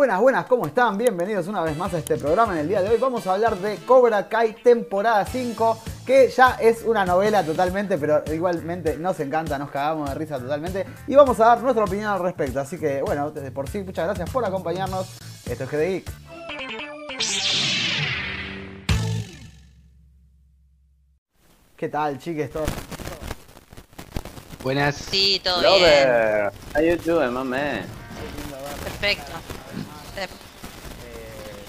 Buenas, buenas, ¿cómo están? Bienvenidos una vez más a este programa. En el día de hoy vamos a hablar de Cobra Kai temporada 5, que ya es una novela totalmente, pero igualmente nos encanta, nos cagamos de risa totalmente. Y vamos a dar nuestra opinión al respecto. Así que, bueno, desde por sí, muchas gracias por acompañarnos. Esto es GDI. ¿Qué tal, chiques? ¿Todo? Buenas. Sí, todo bien. How you doing, my man? Perfecto. Eh,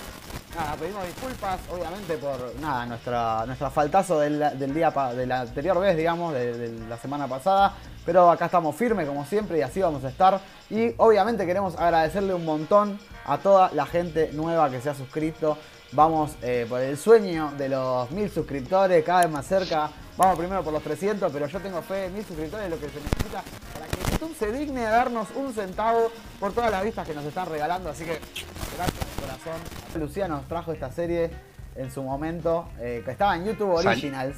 nada, pedimos disculpas, obviamente, por nada, nuestra, nuestra faltazo del, día de la anterior vez, digamos, de, de la semana pasada. Pero acá estamos firmes, como siempre, y así vamos a estar. Y obviamente queremos agradecerle un montón a toda la gente nueva que se ha suscrito. Vamos eh, por el sueño de los mil suscriptores, cada vez más cerca. Vamos primero por los 300, pero yo tengo fe en mil suscriptores, lo que se necesita para que YouTube se digne a darnos un centavo por todas las vistas que nos están regalando. Así que gracias de corazón. Lucía nos trajo esta serie en su momento, eh, que estaba en YouTube Sal- Originals.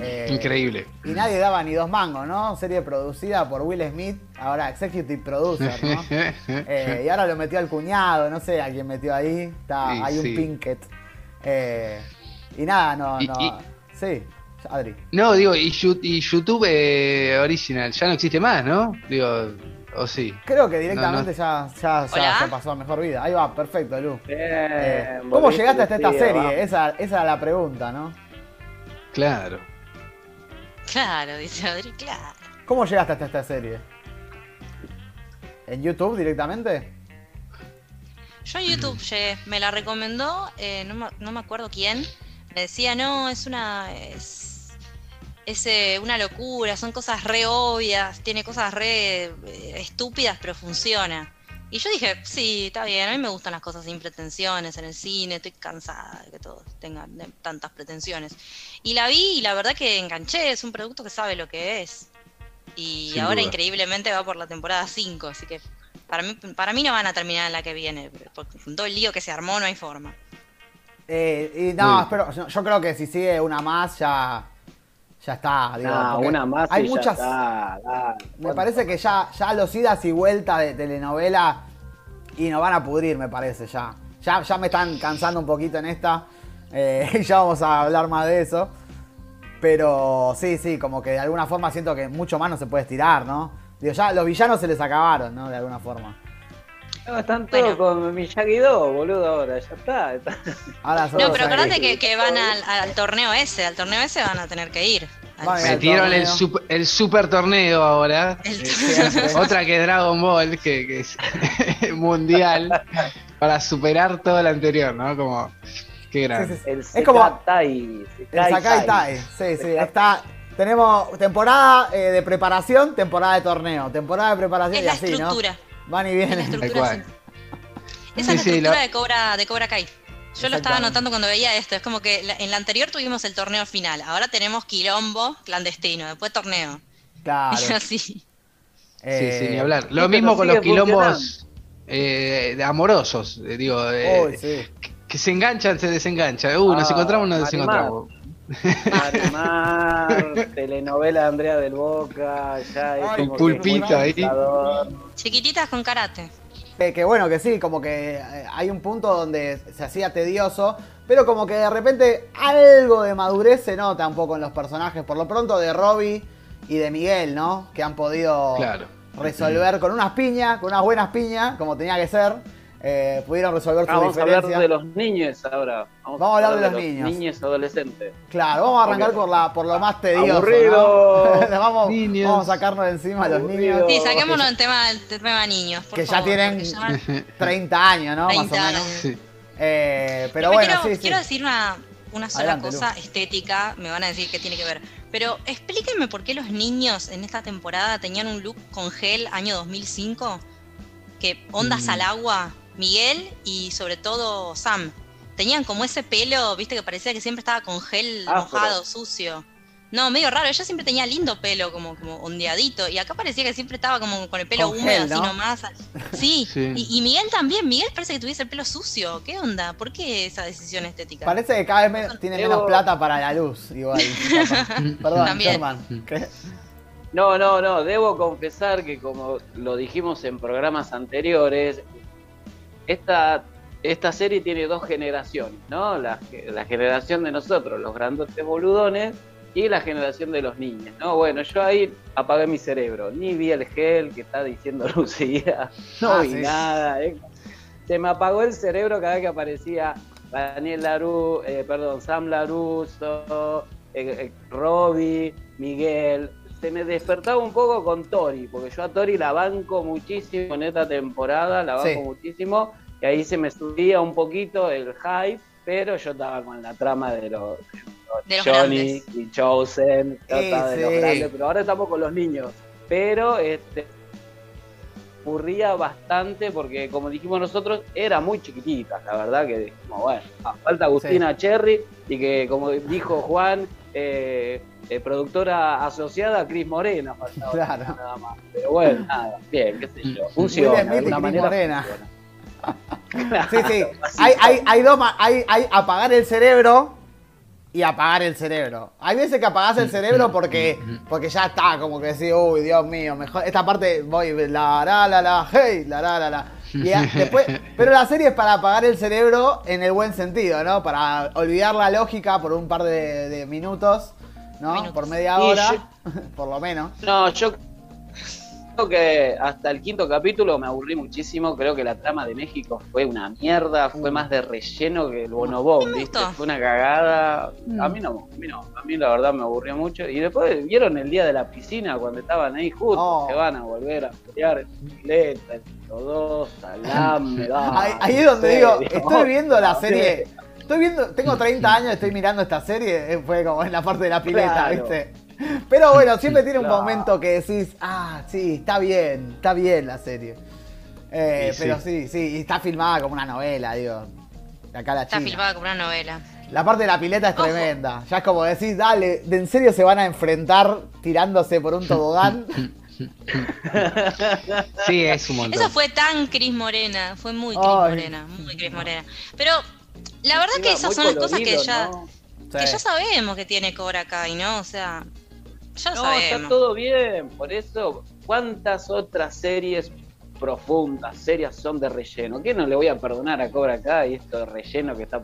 Eh, Increíble. Y nadie daba ni dos mangos, ¿no? Serie producida por Will Smith, ahora Executive Producer, ¿no? Eh, y ahora lo metió al cuñado, no sé a quién metió ahí. Está, Sí, hay un sí. Pinkett. Eh, y nada, no, no. y- Sí, Adri. No, digo, y, YouTube eh, Original ya no existe más, ¿no? Digo, o sí. Creo que directamente ya, ya, ya pasó a mejor vida. Ahí va, perfecto, Lu. Bien, Eh, ¿Cómo llegaste hasta esta serie? Esa, esa era la pregunta, ¿no? Claro. Claro, dice Adri, claro. ¿Cómo llegaste hasta esta serie? ¿En YouTube directamente? Yo en YouTube llegué, me la recomendó, eh, no, me, no me acuerdo quién. Me decía, no, es una. Es, es, eh, una locura, son cosas re obvias, tiene cosas re eh, estúpidas, pero funciona. Y yo dije, sí, está bien, a mí me gustan las cosas sin pretensiones en el cine, estoy cansada de que todos tengan tantas pretensiones. Y la vi y la verdad que enganché, es un producto que sabe lo que es. Y Sin ahora duda. increíblemente va por la temporada 5, así que para mí, para mí no van a terminar en la que viene, porque con todo el lío que se armó no hay forma. Eh, y no, espero, yo, yo creo que si sigue una más ya, ya está. digo, porque una más Hay y ya muchas. está, dale. Me parece que ya, ya los idas y vueltas de telenovela y nos van a pudrir, me parece ya. Ya, ya me están cansando un poquito en esta. eh, y ya vamos a hablar más de eso. Pero sí, sí, como que de alguna forma siento que mucho más no se puede estirar, ¿no? Digo, ya los villanos se les acabaron, ¿no? De alguna forma. No, están todos Bueno. con Miyagi-Do, boludo, ahora, ya está. está. Ahora No, pero acordate que, que van al, al torneo ese, al torneo ese van a tener que ir. Metieron el torneo. super, el super torneo ahora. El- Siempre. Otra que Dragon Ball, que, que es mundial, para superar todo lo anterior, ¿no? Como, qué Sí, grande. sí, sí. El Es como Tai. el Sakai Tai. Sí, sí, está. Tenemos temporada eh, de preparación, temporada de torneo, temporada de preparación Es y la así, ¿no? estructura. Van y Es la vienen. estructura. Esa es Sí, la sí, estructura la- de Cobra, de Cobra Kai. Yo lo estaba notando cuando veía esto. Es como que la- en la anterior tuvimos el torneo final. Ahora tenemos quilombo clandestino. Después torneo. Claro. Y así. Sí, Eh, sí, ni hablar. Lo mismo con los quilombos eh, de amorosos, eh, digo, eh, sí. que se enganchan, se desenganchan. Uh, nos Ah, encontramos, nos desencontramos. Marimar, telenovela de Andrea del Boca, ya es Ay, como muy ahí. Chiquititas con karate. Que bueno, que sí, como que eh, hay un punto donde se hacía tedioso, pero como que de repente algo de madurez se nota un poco en los personajes, por lo pronto de Robbie y de Miguel, ¿no? Que han podido Claro. resolver con unas piñas, con unas buenas piñas, como tenía que ser, eh, pudieron resolver Ah, su vamos a hablar diferencia. de los niños ahora. Vamos a hablar de los niños. Niños adolescentes. Claro, vamos a arrancar por, la, por lo más tedioso. Aburrido. ¿no? vamos, Niños. vamos a sacarnos de encima a los niños. Sí, saquémonos el tema, el tema niños. por Que ya tienen- ya- 30 años, ¿no? 30 Más o menos. años. Sí. Eh, pero Yo bueno, quiero, sí, sí. quiero decir una, una sola Adelante, cosa estética, me van a decir que tiene que ver. Pero explíquenme por qué los niños en esta temporada tenían un look con gel año 2005, que ondas Mm. al agua, Miguel y sobre todo Sam. Tenían como ese pelo, viste, que parecía que siempre estaba con gel Afro. mojado, sucio. No, medio raro, ella siempre tenía lindo pelo, como, como ondeadito, y acá parecía que siempre estaba como con el pelo Con húmedo, gel, así ¿no? nomás. Sí, Sí. Y, y Miguel también, Miguel parece que tuviese el pelo sucio. ¿Qué onda? ¿Por qué esa decisión estética? Parece que cada vez me- tiene menos plata para la luz, igual. Perdón, También. No, no, no, debo confesar que como lo dijimos en programas anteriores, esta, esta serie tiene dos generaciones, ¿no? La, la generación de nosotros, los grandotes boludones, y la generación de los niños, ¿no? Bueno, yo ahí apagué mi cerebro, ni vi el gel que está diciendo Lucía, no Ah, vi sí. nada, ¿eh? se me apagó el cerebro cada vez que aparecía Daniel Larú, eh, perdón, Sam Laruso, eh, eh, Robbie, Miguel, se me despertaba un poco con Tori, porque yo a Tori la banco muchísimo en esta temporada, la banco Sí. muchísimo, y ahí se me subía un poquito el hype, pero yo estaba con la trama de los, De los Johnny grandes. y Chosen, yo Sí, estaba de los grandes, pero ahora estamos con los niños. Pero este ocurría bastante porque como dijimos nosotros era muy chiquitita la verdad que dijimos bueno ah, falta Agustina Cherry y que como dijo Juan eh, eh, productora asociada a Cris Morena faltaba Claro. nada más pero bueno nada bien qué sé yo funciona de alguna manera Morena. Sí, sí. Hay, hay, hay, dos hay, hay apagar el cerebro y apagar el cerebro. Hay veces que apagás el cerebro porque, porque ya está, como que decís, uy, Dios mío, mejor. Esta parte voy, la, la, la, la, hey, la, la, la, la. Y a- después, pero la serie es para apagar el cerebro en el buen sentido, ¿no? Para olvidar la lógica por un par de, de minutos, ¿no? Minutos. Por media hora, yo- por lo menos. No, yo que hasta el quinto capítulo me aburrí muchísimo. Creo que la trama de México fue una mierda, fue más de relleno que el bonobón, me ¿viste? Fue una cagada. Mm. A mí no, a mí no, a mí la verdad me aburrió mucho. Y después vieron el día de la piscina cuando estaban ahí justo, Oh. se van a volver a pelear en bicicleta, los dos, salame, Ahí, ahí es donde digo, estoy viendo la serie. Estoy viendo, tengo 30 años, estoy mirando esta serie, eh, fue como en la parte de la pileta, Claro. ¿viste? Pero bueno, siempre tiene un Claro. momento que decís, ah, sí, está bien, está bien la serie. Eh, Sí, pero sí, sí, y está filmada como una novela, digo. Acá la Está China. filmada como una novela. La parte de la pileta es Ojo. tremenda. Ya es como decís, dale, ¿de en serio se van a enfrentar tirándose por un tobogán? Sí, es un montón. Eso fue tan Cris Morena, fue muy Cris. Morena, muy Cris Morena. Pero la verdad que esas son cosas que ya, ¿no? que ya sabemos que tiene Cobra Kai, ¿no? O sea, ya No, está todo bien, por eso, ¿cuántas otras series profundas, serias son de relleno? ¿Qué no le voy a perdonar a Cobra Kai esto de relleno que está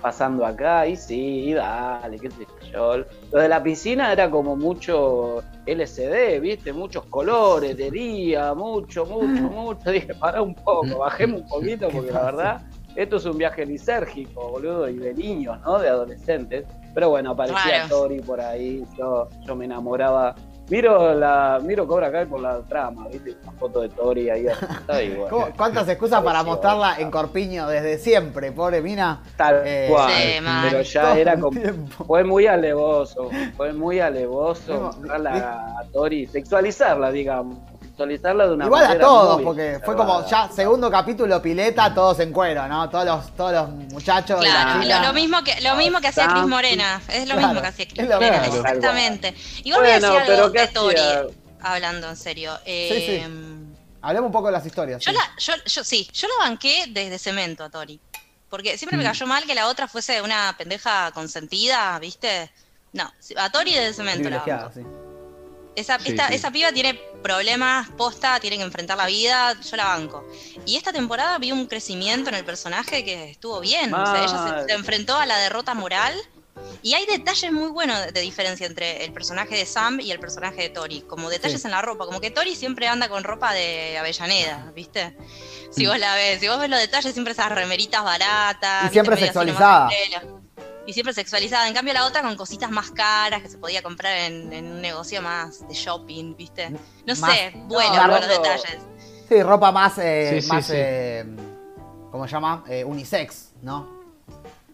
pasando acá? Y sí, dale, qué sé yo. Lo de la piscina era como mucho LCD, ¿viste? Muchos colores de día, mucho, mucho, mucho. Dije, para un poco, bajemos un poquito, porque la verdad, esto es un viaje lisérgico, boludo, y de niños, ¿no? De adolescentes. Pero bueno, aparecía Claro. Tori por ahí, yo, yo me enamoraba. Miro la miro Cobra Kai por la trama, ¿viste? Una foto de Tori ahí. Está igual. ¿Cómo- ¿Cuántas excusas para mostrarla en Corpiño desde siempre, pobre mina? Tal Eh, cual. Sí, pero ya Todo era como. Fue muy alevoso, fue muy alevoso mostrarla a Tori, sexualizarla, digamos. Sexualizarla de una Igual a manera todos, muy porque fue como ya segundo capítulo pileta, todos en cuero, ¿no? Todos los, todos los muchachos. y la Claro, chica. lo, lo mismo que lo mismo que hacía Cris. Morena, es lo Claro, mismo que hacía Cris Morena, mismo. exactamente. Igual voy a Bueno, decir algo ¿qué de Tori, hablando en serio. Sí, Eh, Hablemos un poco de las historias. Yo sí. la, yo, yo sí, yo la banqué desde cemento a Tori. Porque siempre me cayó mal que la otra fuese una pendeja consentida, ¿viste? No, a Tori desde cemento la banco. sí. Esa, Sí, esta- sí. esa piba tiene problemas, posta, tiene que enfrentar la vida, yo la banco. Y esta temporada vi un crecimiento en el personaje que estuvo bien. O sea, ella se, se enfrentó a la derrota moral. Y hay detalles muy buenos de, de diferencia entre el personaje de Sam y el personaje de Tori. Como detalles Sí. en la ropa. Como que Tori siempre anda con ropa de Avellaneda, ¿viste? Si Mm. vos la ves, si vos ves los detalles, siempre esas remeritas baratas. Y siempre Medio Y siempre sexualizada. En cambio, la otra con cositas más caras que se podía comprar en, en un negocio más de shopping, ¿viste? No Más- sé, bueno No, los detalles. Sí, ropa más, eh, Sí, sí, más sí. eh, ¿cómo se llama? Eh, unisex, ¿no?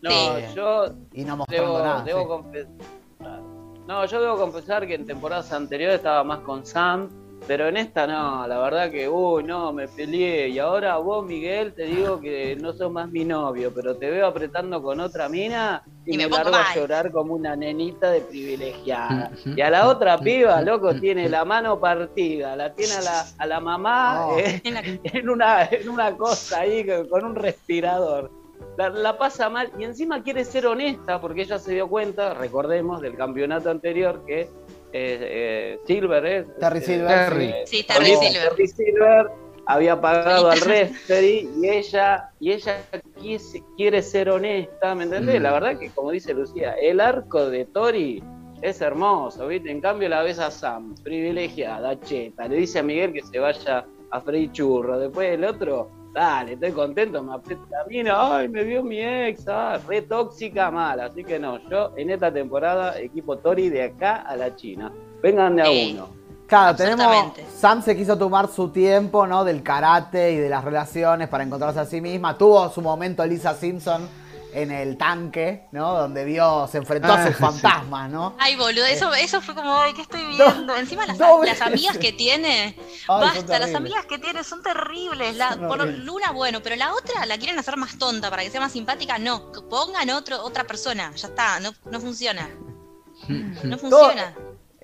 No, Sí. yo Y no mostrando debo, nada. debo sí. confesar. No, yo debo confesar que en temporadas anteriores estaba más con Sam, pero en esta no, la verdad que, uy, no, me peleé. Y ahora vos, Miguel, te digo que no sos más mi novio, pero te veo apretando con otra mina y, Y me me, pongo largo a llorar como una nenita de privilegiada. Y a la otra piba, loco, tiene la mano partida, la tiene a la, a la mamá Oh. eh, En una, en una cosa ahí con un respirador. La, la pasa mal y encima quiere ser honesta porque ella se dio cuenta, recordemos, del campeonato anterior que eh, eh, Silver es. Terry eh, Silver, Terry. eh, Sí, Terry Silver. Terry Silver había pagado al referee y ella, y ella quise- quiere ser honesta, ¿me entendés? Mm. La verdad que, como dice Lucía, el arco de Tori es hermoso, ¿viste? En cambio la ves a Sam, privilegiada, cheta, le dice a Miguel que se vaya a freír churro, después el otro, dale, estoy contento, me aprieta la mina, ay, me vio mi ex, ah, re tóxica, mala, así que no, yo en esta temporada, equipo Tori de acá a la China, vengan de a Sí. uno. Claro, tenemos. Sam se quiso tomar su tiempo, ¿no? Del karate y de las relaciones para encontrarse a sí misma. Tuvo su momento Lisa Simpson en el tanque, ¿no? Donde vio, se enfrentó a Ah, sus sí. fantasmas, ¿no? Ay, boludo, eso, eso fue como, ay, ¿qué estoy viendo? Encima las, las amigas que tiene, Ay, basta, las amigas que tiene son terribles. La, Son por. Luna, bueno, pero la otra la quieren hacer más tonta para que sea más simpática. No, pongan otro, otra persona, ya está, no, no funciona. No funciona.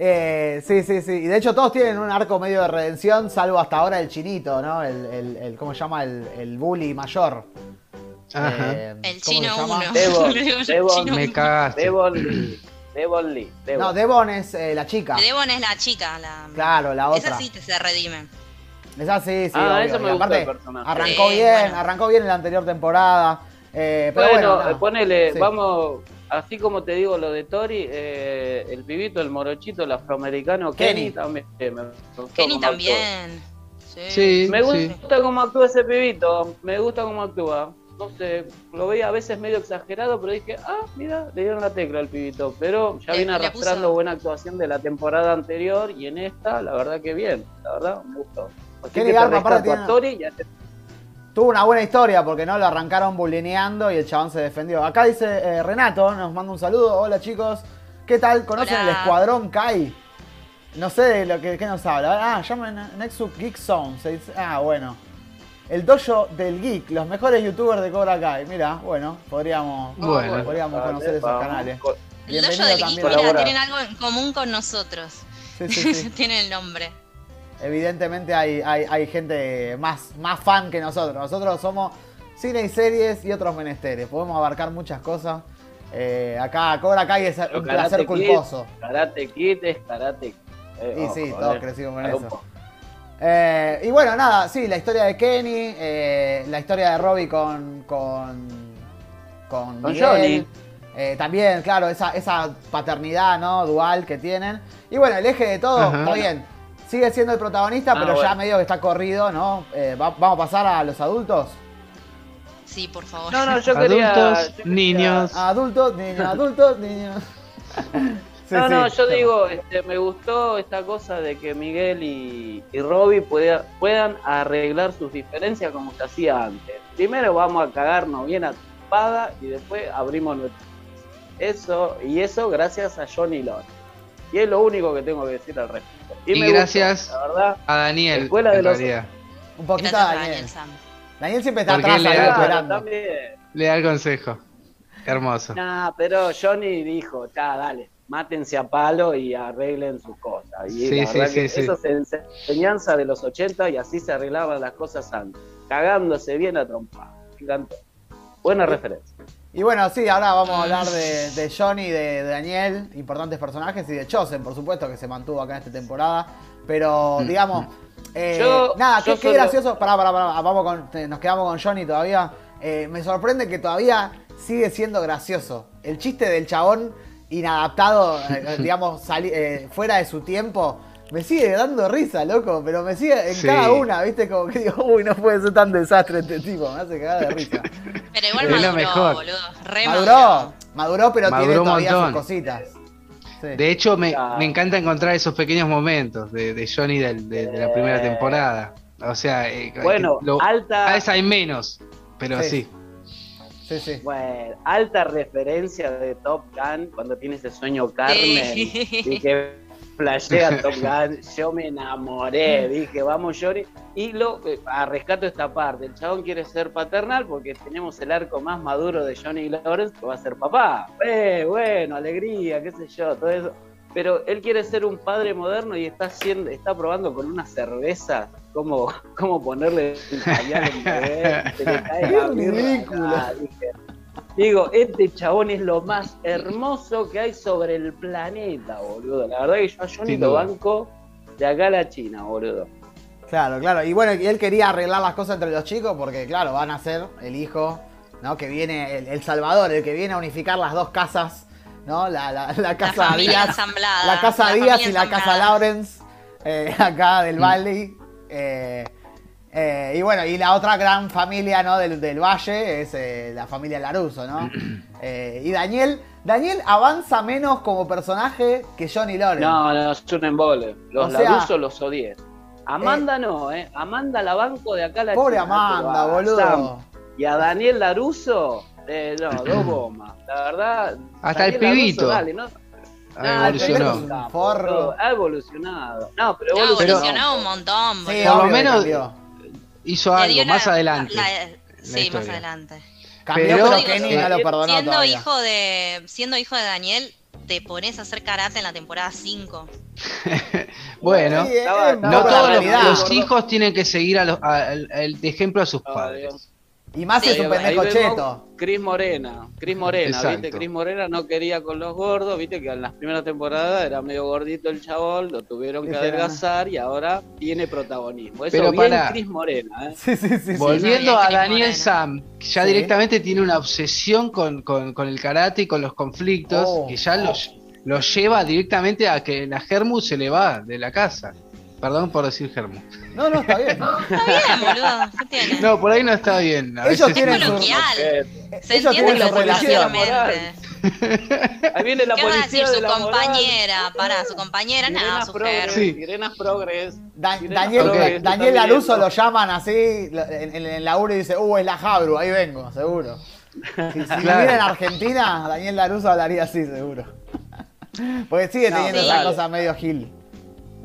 Eh, sí, sí, sí. Y de hecho todos tienen un arco medio de redención, salvo hasta ahora el chinito, ¿no? El, el, el- ¿cómo se llama? El, el bully mayor. Ajá. Eh, El ¿cómo chino se llama? uno. Devon, Devon, Me cagaste. Devon Lee. Devon Lee. Devon. No, Devon es eh, la chica. Devon es la chica, la... Claro, la otra. Esa sí te se redime. Esa sí, sí. Ah, obvio. eso me Y gustó aparte, el personaje. arrancó bien, bueno. arrancó bien en la anterior temporada. Eh, pero bueno, bueno, ponele, Sí. vamos, así como te digo lo de Tori, eh, el pibito, el morochito, el afroamericano, Kenny. Kenny, también. eh, Kenny también. Sí. Sí, Me sí. gusta cómo actúa ese pibito, me gusta cómo actúa. No sé, lo veía a veces medio exagerado, pero dije, ah, mira, le dieron la tecla al pibito. Pero ya Le- viene arrastrando puso- buena actuación de la temporada anterior y en esta, la verdad que bien, la verdad me gustó. Así Kenny que aparte, a Tori y a Tuvo una buena historia porque no lo arrancaron bulineando y el chabón se defendió. Acá dice eh, Renato, nos manda un saludo. Hola chicos, ¿qué tal? ¿Conocen Hola. el Escuadrón Kai? No sé de lo que, qué nos habla. Ah, llaman Nexus Geek Zone. se dice- Ah, bueno. El dojo del geek, los mejores youtubers de Cobra Kai. Mira, bueno, podríamos, Bueno. podríamos conocer esos Vamos, canales. El Bienvenido dojo del geek, mira, tienen algo en común con nosotros. Sí, sí, sí. Tienen el nombre. Evidentemente hay, hay, hay gente más, más fan que nosotros. Nosotros somos cine y series y otros menesteres. Podemos abarcar muchas cosas. Eh, acá Cobra Kai es Pero un placer Kid, culposo. Karate Kid es karate. eh, Y ojo, sí, eh. todos crecimos con eso. Eh, y bueno, nada, sí, la historia de Kenny, eh, la historia de Robbie con. con. con, Con Miguel. Johnny. Eh, también, claro, esa, esa paternidad, ¿no? Dual que tienen. Y bueno, el eje de todo, Ajá. está bien. Sigue siendo el protagonista, Ah, pero ya medio que está corrido, ¿no? Eh, va- vamos a pasar a los adultos. Sí, por favor. No, no, yo quería. Adultos, yo quería- niños. Adultos, niños, adultos, niños. Sí, no, no, sí. yo digo, este, me gustó esta cosa de que Miguel y, y Robbie pueda- puedan arreglar sus diferencias como se hacía antes. Primero vamos a cagarnos bien a espada y después abrimos nuestro. Eso, y eso gracias a Johnny Lawrence. Y es lo único que tengo que decir al respecto. Y me gustó, gracias la verdad. A Daniel, Escuela de los-. Un poquito a Daniel. Daniel Sam. Daniel siempre está Porque atrás le da- Claro. Le da el consejo. Hermoso. Nah, pero Johnny dijo, ya, dale, mátense a palo y arreglen sus cosas. Y Sí, la sí, verdad sí, que sí. eso es enseñanza de los 80 y así se arreglaban las cosas antes. Cagándose bien a trompa. Encantó. Buena referencia. Y bueno, sí, ahora vamos a hablar de, de Johnny, de, de Daniel, importantes personajes, y de Chosen, por supuesto, que se mantuvo acá en esta temporada. Pero, Mm. digamos, eh, Yo- nada, qué, yo qué solo- gracioso. Pará, pará, pará, vamos con, nos quedamos con Johnny todavía. Eh, me sorprende que todavía sigue siendo gracioso. El chiste del chabón inadaptado, eh, digamos, sali- eh, fuera de su tiempo. Me sigue dando risa, loco, pero me sigue en Sí. cada una, ¿viste? Como que digo, uy, no puede ser tan desastre este tipo, me hace cagar de risa. Pero igual Es maduró, mejor. boludo. Re Maduró, maduró, pero Maduró tiene todavía sus montón. cositas. Sí. De hecho, me, me encanta encontrar esos pequeños momentos de, de Johnny del- de, de la primera Eh. temporada. O sea, eh, Bueno, lo- alta- cada vez hay menos, pero Sí. sí. Sí, sí. Bueno, alta referencia de Top Gun cuando tiene ese sueño Carmen Sí. y que flashea Top Gun. Yo me enamoré, dije, vamos Johnny. Y lo eh, a rescato esta parte. El chabón quiere ser paternal porque tenemos el arco más maduro de Johnny Lawrence que va a ser papá. Eh, bueno, alegría, qué sé yo, todo eso. Pero él quiere ser un padre moderno y está haciendo, está probando con una cerveza cómo, cómo ponerle el pañal a un bebé. Se le cae la Digo, este chabón es lo más hermoso que hay sobre el planeta, boludo. La verdad que yo a Johnny lo banco de acá a la China, boludo. Claro, claro. Y bueno, él quería arreglar las cosas entre los chicos porque, claro, van a ser el hijo, ¿no? Que viene, el, el Salvador, el que viene a unificar las dos casas, ¿no? La, la, la casa Díaz. La casa la Díaz y la casa. Lawrence, eh, acá del Valley. Eh, eh, y bueno, y la otra gran familia, ¿no? Del, del Valle es eh, la familia Laruso, ¿no? Eh, y Daniel, Daniel avanza menos como personaje que Johnny Lawrence. No, no, es un embole. Los O sea- Laruso los odié. Amanda no, ¿eh? Amanda la banco de acá a la Pobre China, Amanda, boludo. Sam Y a Daniel Laruso, eh, no, dos gomas. La verdad. Hasta el pibito. dale, ¿no? Ah, es un Forro. Ha evolucionado. No, pero evolucionó. evolucionó un montón, Sí. Por lo menos- cambió. Hizo algo dio más la- adelante. la- la sí, más adelante. Cambió, Pero- pero, Kenny no lo perdonó siendo todavía. hijo de siendo hijo de Daniel, te pones a hacer karate en la temporada 5. Bueno, Sí, una no todos los, los hijos tienen que seguir a los- a- el de ejemplo a sus padres. Y más es un Ahí pendejo cheto. Cris Morena, Cris Morena, Exacto. ¿viste? Cris Morena no quería con los gordos, viste que en las primeras temporadas era medio gordito el chabón, lo tuvieron que adelgazar y ahora tiene protagonismo. Eso Pero bien. Cris Morena, ¿eh? Sí, sí, sí. Volviendo a Daniel Morena. Sam, que ya Sí. directamente tiene una obsesión con, con- con el karate y con los conflictos, Oh. que ya lo, lo lleva directamente a que la Germu se le va de la casa. Perdón por decir Germu. No, no, está bien. Está bien, boludo. No, por ahí no está bien. A Ellos veces- tienen su- Coloquial. Eh, Se Ellos entiende tienen coloquialmente. Ahí viene la ¿Qué vas a policía decir? de Su la moral. compañera, para su compañera, nada, su progres. Sí. sirenas progres. Da- Sirenas Daniel, progres, Daniel Laruso lo llaman así en, en el laburo y dice, uh, es la Jabru, ahí vengo, seguro. Si, si Claro. viviera en Argentina, Daniel Laruso hablaría así, seguro. Porque sigue No, teniendo sí. esa cosa medio gil,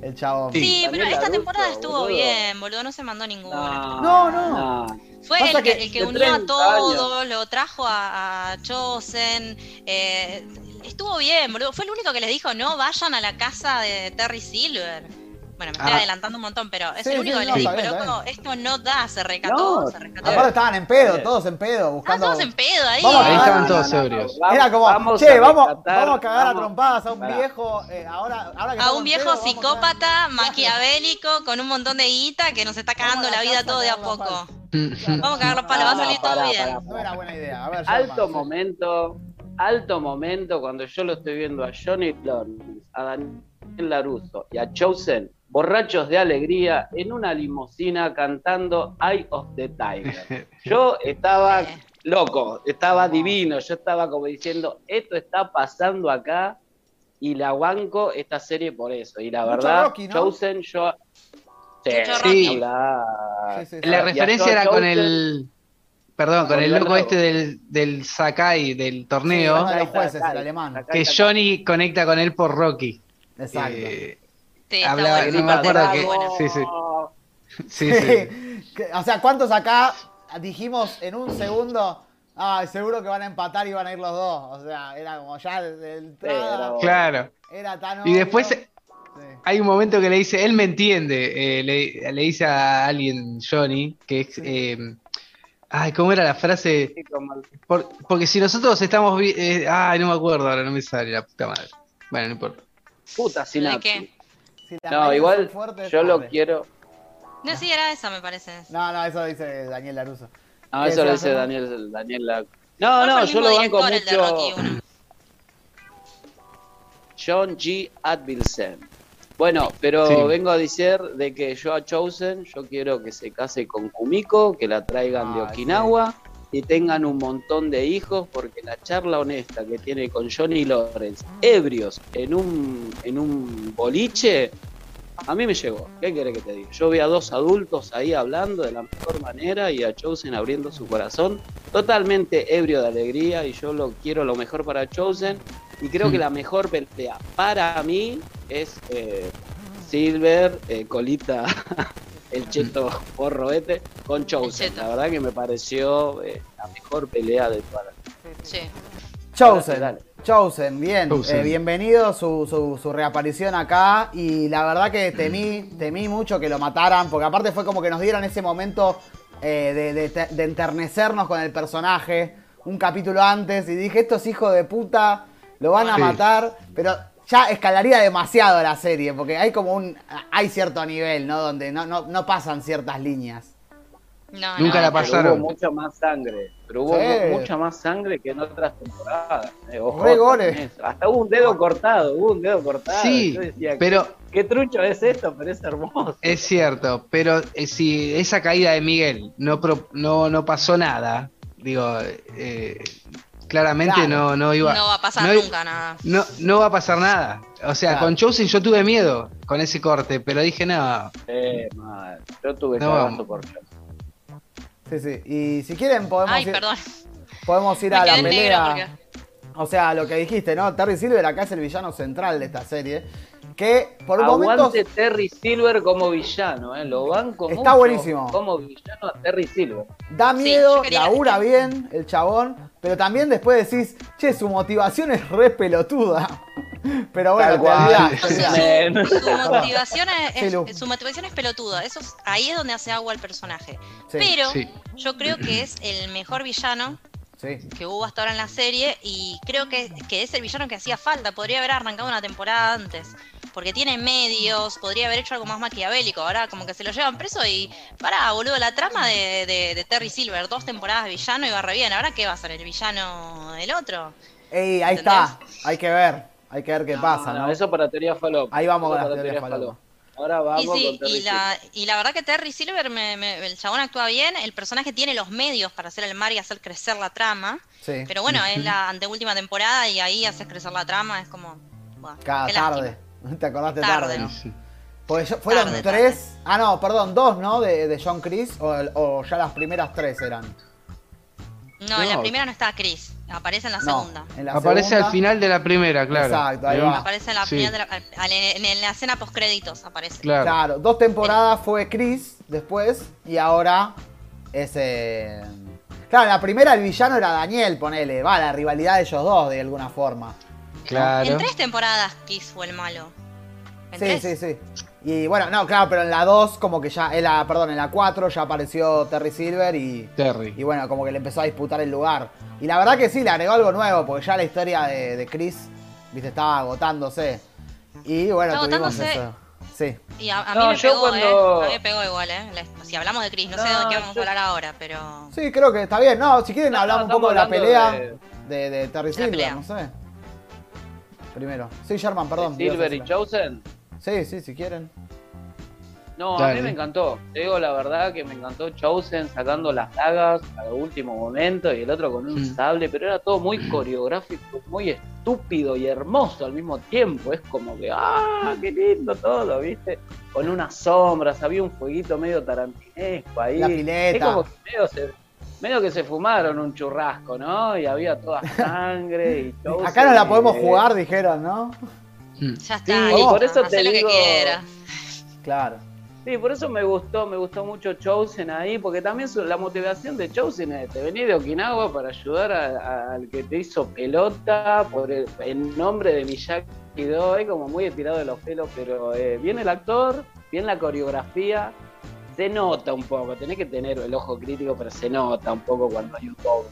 el chabón. Sí. Sí, pero esta Laruso, temporada estuvo boludo. bien, boludo, no se mandó ninguna. No, no. Fue Pasa el que, el que unió a 30 todos, lo trajo a, a Chosen. eh, estuvo bien, boludo. Fue el único que les dijo no vayan a la casa de Terry Silver. Bueno, me estoy Ah. adelantando un montón, pero es Sí, el único sí, que no, bien, está loco, esto no da, se recató, No, se recató. Aparte estaban en pedo, todos en pedo, Estaban buscando... todos en pedo ahí. Vamos Ahí estaban todos ebrios. Era como, Vamos che, a vamos, rescatar- vamos a cagar a trompadas a un viejo, eh, ahora, ahora que a un viejo pedo, psicópata, maquiavélico, con un montón de guita que nos está cagando la vida todo de a poco. Vamos a cagar los palos, va a salir todo bien. No era buena idea, a ver, Alto momento, alto momento cuando yo lo estoy viendo a Johnny Lawrence, a Daniel Laruso y a Chosen, borrachos de alegría, en una limusina cantando Eye of the Tiger. Yo estaba Sí. loco, estaba divino, yo estaba como diciendo, esto está pasando acá y la banco esta serie por eso. Y la verdad, Rocky, ¿no? Chosen, yo... Sí. Sí, sí, sí. La referencia era con el. Perdón, con el loco este del, del Sakai, del Sí, torneo, uno de los jueces, el alemán. que Johnny conecta con él por Rocky. Exacto. Eh, Sí, está Hablaba- no me acuerdo que- sí, sí. sí, sí. O sea, ¿cuántos acá dijimos en un segundo? Ah, seguro que van a empatar y van a ir los dos. O sea, era como ya de, de entrada. Claro. Era tan Y después Sí. hay un momento que le dice, él me entiende, eh, le, le dice a alguien, Johnny, que es... eh, ay, ¿cómo era la frase? Por- porque si nosotros estamos... eh, ay, no me acuerdo, ahora no me sale la puta madre. Bueno, no importa. Puta ¿De sinapsis. qué? Si las No, igual son fuertes, yo lo quiero. No, sí, era esa, me parece. No, no, eso dice Daniel Laruso. No, ¿Qué eso lo dice? Daniel, Daniel La- No, ¿Cuál no, yo lo banco mucho. John G. Advilsen. Bueno, pero Sí. vengo a decir de que yo a Chosen, yo quiero que se case con Kumiko, que la traigan de Ah, Okinawa y tengan un montón de hijos, porque la charla honesta que tiene con Johnny Lawrence, ebrios, en un, en un boliche, a mí me llegó. ¿Qué quiere que te diga? Yo vi a dos adultos ahí hablando de la mejor manera y a Chosen abriendo su corazón, totalmente ebrio de alegría y yo lo quiero lo mejor para Chosen y creo que la mejor pelea para mí es eh, Silver, eh, Colita, el cheto porro este, con Chosen. cheto. La verdad que me pareció eh, la mejor pelea de toda la... Sí. Chosen, Dale. Chosen, bien, Chosen. eh, bienvenido su, su, su reaparición acá y la verdad que temí, temí mucho que lo mataran, porque aparte fue como que nos dieron ese momento eh, de, de- de enternecernos con el personaje un capítulo antes y dije, estos hijos de puta lo van a Sí. matar, pero ya escalaría demasiado la serie, porque hay como un. Hay cierto nivel, ¿no? Donde no, no, no pasan ciertas líneas. No, Nunca no, la Pero pasaron. hubo mucha más sangre. Pero hubo Sí. mu- mucha más sangre que en otras temporadas. eh, ojo. Hasta hubo un dedo cortado, hubo un dedo cortado. Sí, Yo decía, pero qué trucho es esto, pero es hermoso. es cierto, pero eh, si esa caída de Miguel no, pro- no, no pasó nada, digo, eh, claramente Claro. no, no iba no va a pasar no- nunca nada. No, no va a pasar nada. O sea, Claro. con Chosen yo tuve miedo con ese corte, pero dije, no, Eh, mal. Yo tuve No, por. Sí, sí. Y si quieren, podemos, Ay, ir, perdón. podemos ir Me a la pelea. porque- O sea, lo que dijiste, ¿no? Terry Silver acá es el villano central de esta serie. Que por un momento. Aguante Terry Silver como villano, ¿eh? Lo banco Está mucho buenísimo. Como villano a Terry Silver. Da Sí, miedo, quería- labura bien el chabón, pero también después decís, che, su motivación es re pelotuda. Pero bueno, cual. Men. su, su motivación es, su motivación es pelotuda. Eso es- ahí es donde hace agua el personaje. Sí, Pero sí. yo creo que es el mejor villano sí. que hubo hasta ahora en la serie y creo que, que es el villano que hacía falta. Podría haber arrancado una temporada antes. Porque tiene medios, podría haber hecho algo más maquiavélico. Ahora como que se lo llevan preso y pará, boludo, la trama de, de- de Terry Silver, dos temporadas de villano iba re bien. ¿Ahora qué va a ser? ¿El villano del otro? Ey, ahí está, hay que ver, hay que ver qué pasa, ¿no? Eso para teoría falopa. Ahí vamos Eso con teorías teoría falopa. Ahora vamos Y sí, con Terry y la, y la verdad que Terry Silver, me- me- el chabón actúa bien, el personaje tiene los medios para hacer el mar y hacer crecer la trama, Sí, pero bueno, es la anteúltima temporada y ahí haces crecer la trama, es como... buah, cada tarde. lástima. Te acordaste Tarde, tarde, ¿no? yo- fueron Tarde, tres. Ah, no, perdón, dos, ¿no? De, de John Chris, o, o ya las primeras tres eran. No, en la primera no está Chris, aparece en la No, segunda. en la Aparece segunda- al final de la primera, claro. Exacto, ahí va. Aparece en la, Sí. final de la, en, en la escena post créditos aparece. Claro. Claro, dos temporadas fue Chris después y ahora es. eh, Claro, la primera el villano era Daniel, ponele. Va, la rivalidad de ellos dos de alguna forma. Claro. En tres temporadas Chris fue el malo. ¿En Sí, tres? sí, sí. Y bueno, no, claro, pero en la 2, como que ya, en la, perdón, en la 4 ya apareció Terry Silver y, Terry. y bueno, como que le empezó a disputar el lugar. Y la verdad que sí, le agregó algo nuevo, porque ya la historia de, de Chris, viste, estaba agotándose. Y bueno, Está tuvimos agotándose. eso. Sí. Y a, a mí No, me pegó, cuando- ¿eh? A mí me pegó igual, ¿eh? Si hablamos de Chris, no, sé de qué vamos yo- a hablar ahora, pero... Sí, creo que está bien. No, si quieren No, hablamos un poco de la pelea de, de Terry Silver, pelea. no sé. Primero. Sí, Sherman, perdón. Silver y. Chosen. Sí, sí, si quieren. No, a mí me encantó. Te digo la verdad que me encantó Chosen sacando las dagas al último momento y el otro con un Mm. sable, pero era todo muy coreográfico, muy estúpido y hermoso al mismo tiempo. Es como que, ¡ah, qué lindo todo! ¿Viste? Con unas sombras, había un fueguito medio tarantinesco ahí. La Es pileta. como que medio, se- medio que se fumaron un churrasco, ¿no? Y había toda sangre y Chosen, Acá no la podemos jugar, dijeron, ¿no? Mm. Ya está, Sí, listo, por eso te lo que digo- quieras. Claro. Sí, por eso me gustó, me gustó mucho Chosen ahí, porque también su- la motivación de Chosen es, te venís de Okinawa para ayudar a- a- al que te hizo pelota por el, en nombre de Miyagi Do, es como muy estirado de los pelos, pero eh, bien el actor, bien la coreografía, se nota un poco, tenés que tener el ojo crítico, pero se nota un poco cuando hay un poco.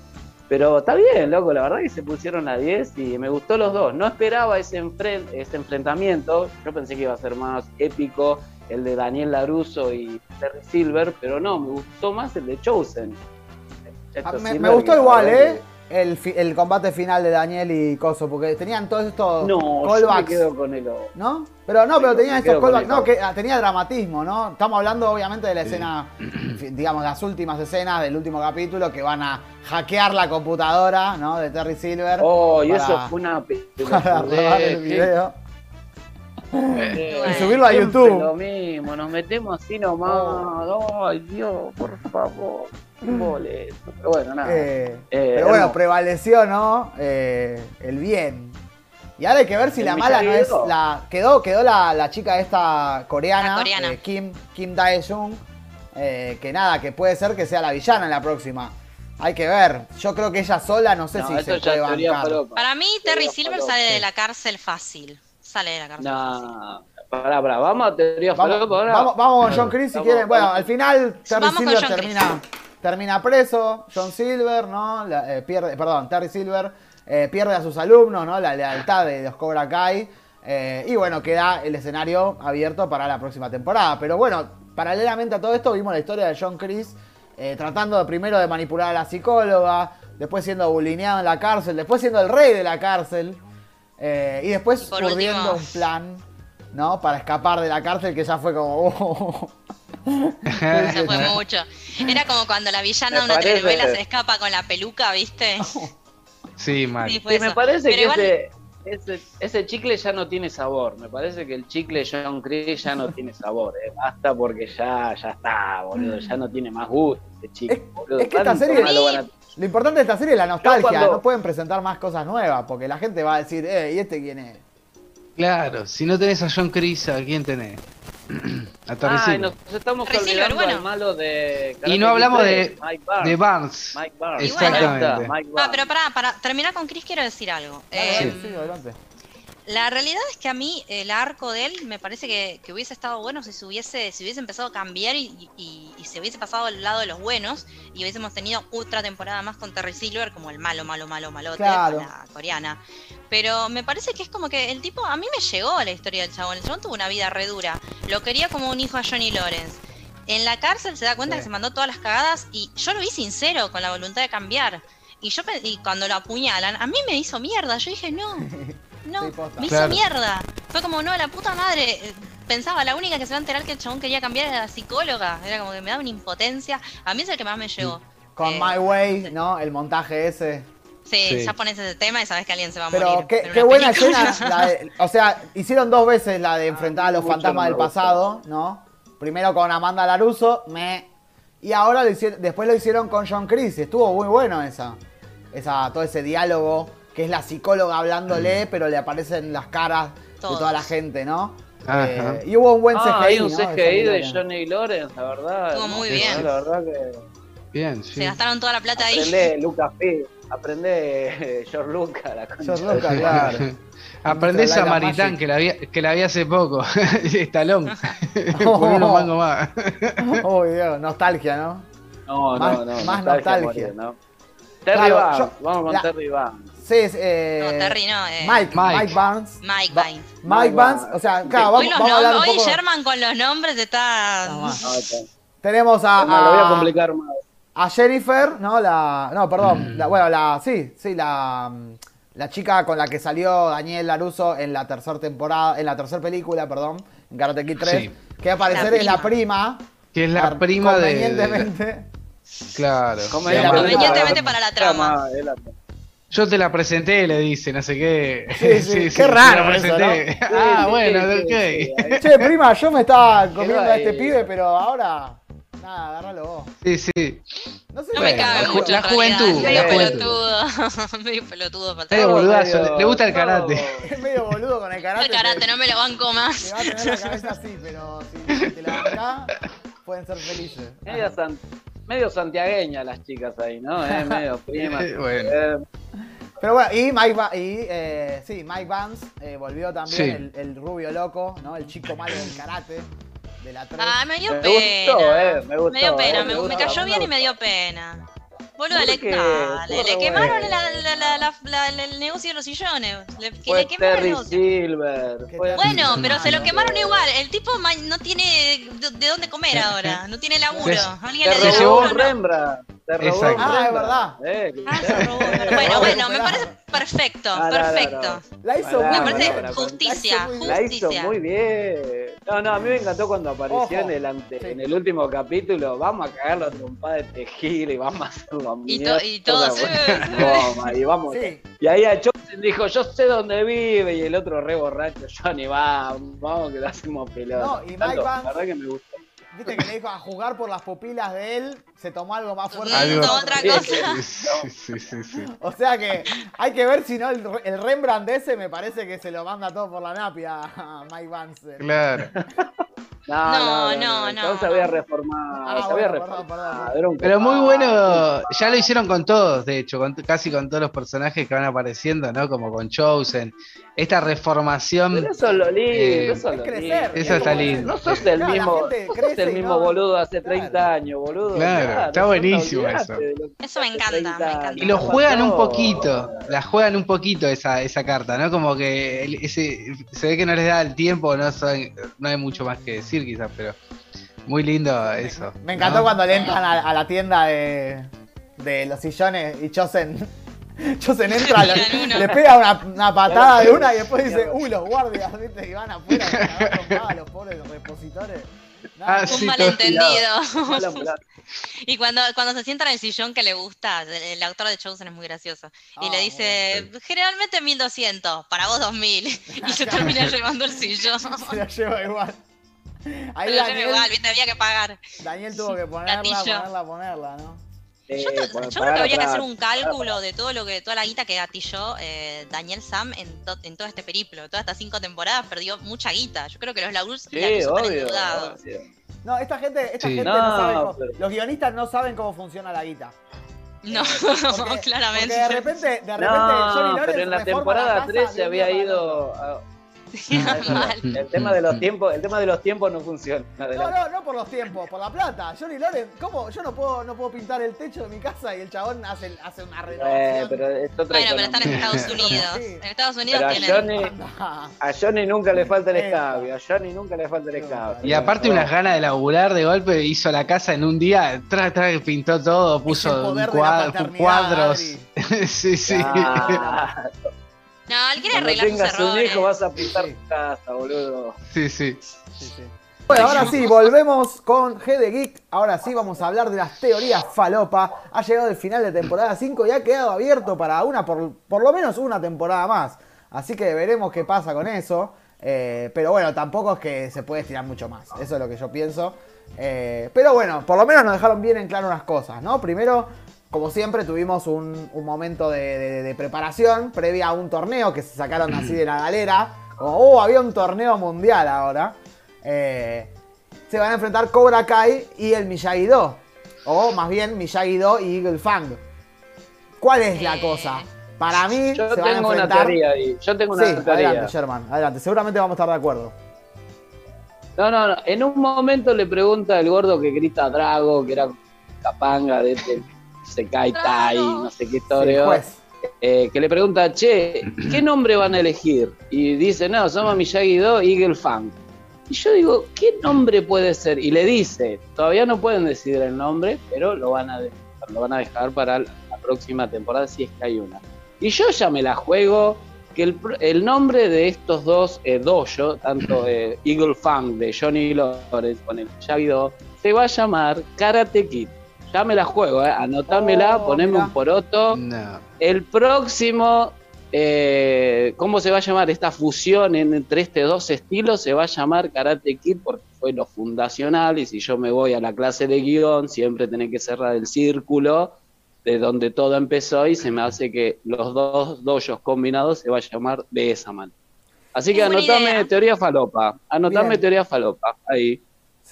Pero está bien, loco, la verdad que se pusieron a 10 y me gustó los dos. No esperaba ese, enfren- ese enfrentamiento, yo pensé que iba a ser más épico el de Daniel Laruso y Terry Silver, pero no, me gustó más el de Chosen. Ah, Esto Me, me gustó igual, ¿eh? El, fi- el combate final de Daniel y Coso, porque tenían todos estos No, yo me callbacks. quedo con el otro. ¿No? Pero no, pero tenían estos callbacks. No, que ah, tenía dramatismo, ¿no? Estamos hablando obviamente de la escena, digamos, las últimas escenas del último capítulo que van a hackear la computadora, ¿no? De Terry Silver. Oh, y eso fue una Para robar el pelotudez, video. eh, Y subirlo a YouTube. Lo mismo, nos metemos así nomás. Ay, Dios, por favor. Boleto. Pero bueno, nada. Eh, Eh, pero bueno, prevaleció, ¿no? Eh, el bien. Y ahora hay que ver si El la mala no es la. Quedó, quedó la, la chica esta coreana, eh, Kim, Kim Dae-jung. eh, que nada, que puede ser que sea la villana en la próxima. Hay que ver. Yo creo que ella sola no sé No, si se puede bancar. Para mí, Terry Silver falopa. sale de la cárcel fácil. Sale de la cárcel fácil. No, pará, pará, vamos a teoría Vamos, vamos, vamos con John Chris si Vamos, quieren. Bueno, al final Terry Silver termina, termina preso. John Silver, ¿no? La- eh, pierde, perdón, Terry Silver eh, pierde a sus alumnos, ¿no? La lealtad de los Cobra Kai. Eh, y bueno, queda el escenario abierto para la próxima temporada. Pero bueno, paralelamente a todo esto vimos la historia de John Chris tratando primero de manipular a la psicóloga, después siendo bulineado en la cárcel, después siendo el rey de la cárcel y después último- un plan, ¿no? Para escapar de la cárcel que ya fue como... Se fue mucho. Era como cuando la villana de una parece- telenovela se escapa con la peluca, ¿viste? Sí, mal. Sí, me parece Pero que igual- ese, ese, ese chicle ya no tiene sabor. Me parece que el chicle John Chris ya no tiene sabor. ¿eh? Basta porque ya, ya está, boludo. Ya no tiene más gusto ese chicle, Es- boludo. es que esta serie- a- Lo importante de esta serie es la nostalgia, cuando- no pueden presentar más cosas nuevas, porque la gente va a decir, eh, ¿y este quién es? Claro, si no tenés a John Chris, ¿a quién tenés? Ay, nos estamos Terry Silver, olvidando bueno. del malo de. Y no hablamos de, Mike Barnes. de Barnes. Mike Barnes. Exactamente. Ah, pero para, para terminar con Chris quiero decir algo. Dale, Eh, dale, sí, adelante. La realidad es que a mí el arco de él me parece que, que hubiese estado bueno si se hubiese, si hubiese empezado a cambiar y, y- y se hubiese pasado al lado de los buenos y hubiésemos tenido otra temporada más con Terry Silver como el malo, malo, malo, malote, Claro. la coreana. Pero me parece que es como que el tipo, a mí me llegó la historia del chabón. El chabón tuvo una vida re dura. Lo quería como un hijo a Johnny Lawrence. En la cárcel se da cuenta Sí. que se mandó todas las cagadas y yo lo vi sincero con la voluntad de cambiar. Y yo y cuando lo apuñalan, a mí me hizo mierda. Yo dije, no, no, me hizo Claro. mierda. Fue como, no, la puta madre. eh, Pensaba, la única que se va a enterar que el chabón quería cambiar era la psicóloga. Era como que me daba una impotencia. A mí es el que más me llegó. Con Eh, My Way, ¿no? El montaje ese. Sí, Sí. ya pones ese tema y sabes que alguien se va a Pero morir. qué, buena película. escena. la de- o sea, hicieron dos veces la de enfrentar a los mucho fantasmas del pasado, ¿no? Primero con Amanda Laruso, me. Y ahora lo hicieron, después lo hicieron con John Chris. Estuvo muy bueno esa, esa, todo ese diálogo que es la psicóloga hablándole, pero le aparecen las caras de toda la gente, ¿no? Eh, y hubo un buen CGI. Ah, hay un ¿no? CGI de. Johnny Lawrence, la verdad. Estuvo muy bien. La verdad que. Bien, sí. Se gastaron toda la plata ahí. Aprende Lucas P. Aprende George Lucas, la. George Lucas, claro. Aprendés Light a and Maritán, Magic. que la, vi, que la vi hace poco. Estalón. Por unos mangos más. Uy, Dios, nostalgia, ¿no? No, Más- no, no. más nostalgia. morir, ¿no? Terry Claro, yo- vamos con la- Terry Barnes. Sí, es, eh, No, Terry no. eh, Mike, Mike, Mike. Barnes. Mike Ba- Vines. Mike Mike Barnes, Barnes. o sea, claro, Hoy, vamos, los vamos a hablar un nombres- hoy. Sherman con los nombres está. No, más. No, está- Tenemos a, no, lo voy a a- complicar más. a Jennifer, ¿no? La, no, Mm. perdón, la- bueno, la, sí, sí, la, mm, la chica con la que salió Daniel Laruso en la tercera temporada, en la tercera película, perdón, en Karate Kid 3, Sí. que va a aparecer es la prima, Que es la prima de. convenientemente. Claro. Convenientemente para la trama. es la- Yo te la presenté, le dice, no sé qué. Sí, sí, qué te raro la eso, presenté. Sí, ah, sí, bueno, sí, ok. sí, Che, prima, yo me estaba comiendo a este pibe, pero ahora, nada, agárralo vos. Sí, sí. No sé No me cabe mucho. la juventud, Medio la pelotudo. medio pelotudo. para Medio boludazo, le- gusta el karate. Es medio boludo con el karate. El karate, te- no me lo banco Te más. va a tener la cabeza así, pero si, te la bancás, pueden ser felices. Medio, medio santiagueña las chicas ahí, ¿no? Eh, medio primas. Bueno. Eh, Pero bueno, y Mike, Ba- y, eh, sí, Mike Vance eh, volvió también, Sí. el, el rubio loco, ¿no? El chico malo del karate, de la 3. Ah, me dio Me pena. gustó, eh, me gustó, dio pena, eh, me, me me cayó me bien y me dio pena. Boludo, ¿Por le, qué? dale, Estuvo le quemaron la- la- la- la- la- el negocio de los sillones. Le, que fue le quemaron el Terry. Silver. Fue-. Bueno, pero se lo quemaron igual. El tipo no tiene de, de dónde comer ahora. No tiene laburo. Se- Alguien Te le Se dio robó llevó- un laburo, no. Rembrandt. Te robó Exacto. Ah, es verdad. Eh, Ah, se robó. Bueno, no, bueno, me parece perfecto, Ah, no, no, no. perfecto. La hizo Me parece justicia, La hizo muy La hizo justicia. muy bien. No, no, a mí me encantó cuando apareció en, el ante- Sí. en el último capítulo. Vamos a cagarlo a trompada de tejil y vamos a Y to- y todos, Toma, y vamos. Sí, Y ahí a Johnson dijo, yo sé dónde vive. Y el otro re borracho, Johnny, vamos, vamos que lo hacemos pelota. No, y Mike Vance- La verdad que me gustó. viste que le dijo a jugar por las pupilas de él, se tomó algo más fuerte. Algo- otra cosa. Sí, sí, sí, sí. O sea que hay que ver si no el, el Rembrandt ese me parece que se lo manda todo por la napia a Mike Vance. Claro. No, no, no, no. había reformado. Ah, se había reformado. Pero muy bueno, ya lo hicieron con todos, de hecho, con, casi con todos los personajes que van apareciendo, ¿no? Como con Chosen. Esta reformación. Pero eso es lo lindo, Eh, eso es Es lo crecer. lindo. Eso está lindo. No sos el mismo, sos el mismo no- boludo hace Claro. 30 años, boludo. Claro, está no, buenísimo eso. Eso me encanta, 30 me encanta. Y lo juegan un poquito, la juegan un poquito esa, esa carta, ¿no? Como que ese, se ve que no les da el tiempo, no, saben- no hay mucho más que decir quizás, pero muy lindo eso. Me encantó ¿no? cuando le entran a, a la tienda de, de los sillones y Chosen. Chosen entra, le, pega una, una patada de una y después dice, uy, los guardias, ¿viste? Y van afuera trompadas los pobres repositores. No, Ah, Un sí, malentendido. Y cuando, cuando se sienta en el sillón que le gusta, el, el actor de Chosen es muy gracioso. Y Ah, le dice, generalmente 1200, para vos 2000. Y se termina llevando el sillón. se lo lleva igual. Ahí Pero yo Daniel, igual, había que pagar. Daniel tuvo que ponerla, Gatillo. ponerla, ponerla, ¿no? Eh, Yo, creo que habría que hacer un cálculo de todo lo que, toda la guita que gatilló eh, Daniel Sam en, to- en todo este periplo. Todas estas cinco temporadas perdió mucha guita. Yo creo que los Laurus Sí, están obvio. No, esta gente, esta Sí. gente No, no, sabe cómo, pero- los guionistas no saben cómo funciona la guita. No, Eh, porque- claramente. Porque de repente, de repente No, Johnny Lawrence pero en la temporada casa 3 de se había para Mal. El tema de los tiempos, el tema de los tiempos no funciona. No, Adelante. no, no por los tiempos, por la plata. Johnny Lawrence, ¿cómo? Yo no puedo, no puedo pintar el techo de mi casa y el chabón hace, hace una Eh, renovación. pero es otra Bueno, pero están en. Estados Unidos. Sí. En Estados Unidos Pero a tienen. Johnny, a Johnny nunca le falta el escabio. A Johnny nunca le falta el escabio. Y aparte unas ganas de laburar de golpe, hizo la casa en un día, tra, tra, pintó todo, puso cuadros. Sí, sí. Ah, No, él quiere cuando arreglar sus tengas un hijo vas a pintar Sí. tu casa, boludo. sí, sí. Sí, sí. Bueno, ahora sí, volvemos con G de Geek. Ahora sí vamos a hablar de las teorías falopa. Ha llegado el final de temporada 5 y ha quedado abierto para una, por, por lo menos una temporada más. Así que veremos qué pasa con eso. Eh, pero bueno, tampoco es que se puede estirar mucho más. Eso es lo que yo pienso. Eh, pero bueno, por lo menos nos dejaron bien en claro unas cosas, ¿no? Primero, como siempre, tuvimos un, un momento de, de- de preparación previa a un torneo que se sacaron así de la galera. Como, oh, había un torneo mundial ahora. Eh, se van a enfrentar Cobra Kai y el Miyagi-Do. O más bien Miyagi-Do y Eagle Fang. ¿Cuál es la Eh. cosa? Para mí Yo se van a tengo una teoría ahí. Yo tengo una Sí, teoría. adelante, Sherman, adelante. Seguramente vamos a estar de acuerdo. No, no, no. En un momento le pregunta el gordo que grita Drago, que era capanga de este se cae Tai, no sé qué juez. eh, que le pregunta, che, ¿qué nombre van a elegir? Y dice, no, somos Miyagi-Do y Eagle Fang. Y yo digo, ¿qué nombre puede ser? Y le dice, todavía no pueden decidir el nombre, pero lo van a dejar, lo van a dejar para la próxima temporada si es que hay una. Y yo ya me la juego que el, nombre de estos dos eh, dojo, tanto eh, Eagle Fang de Johnny Lawrence con el Miyagi-Do, se va a llamar Karate Kid. Ya me la juego, eh. anotámela, Oh, poneme mirá. un poroto. No. El próximo, eh, ¿cómo se va a llamar? Esta fusión en- entre estos dos estilos se va a llamar Karate Kid porque fue lo fundacional y si yo me voy a la clase de guion siempre tenés que cerrar el círculo de donde todo empezó y se me hace que los dos dojos combinados se va a llamar de esa manera. Así que anotame idea. teoría falopa, anotame Bien. teoría falopa, ahí.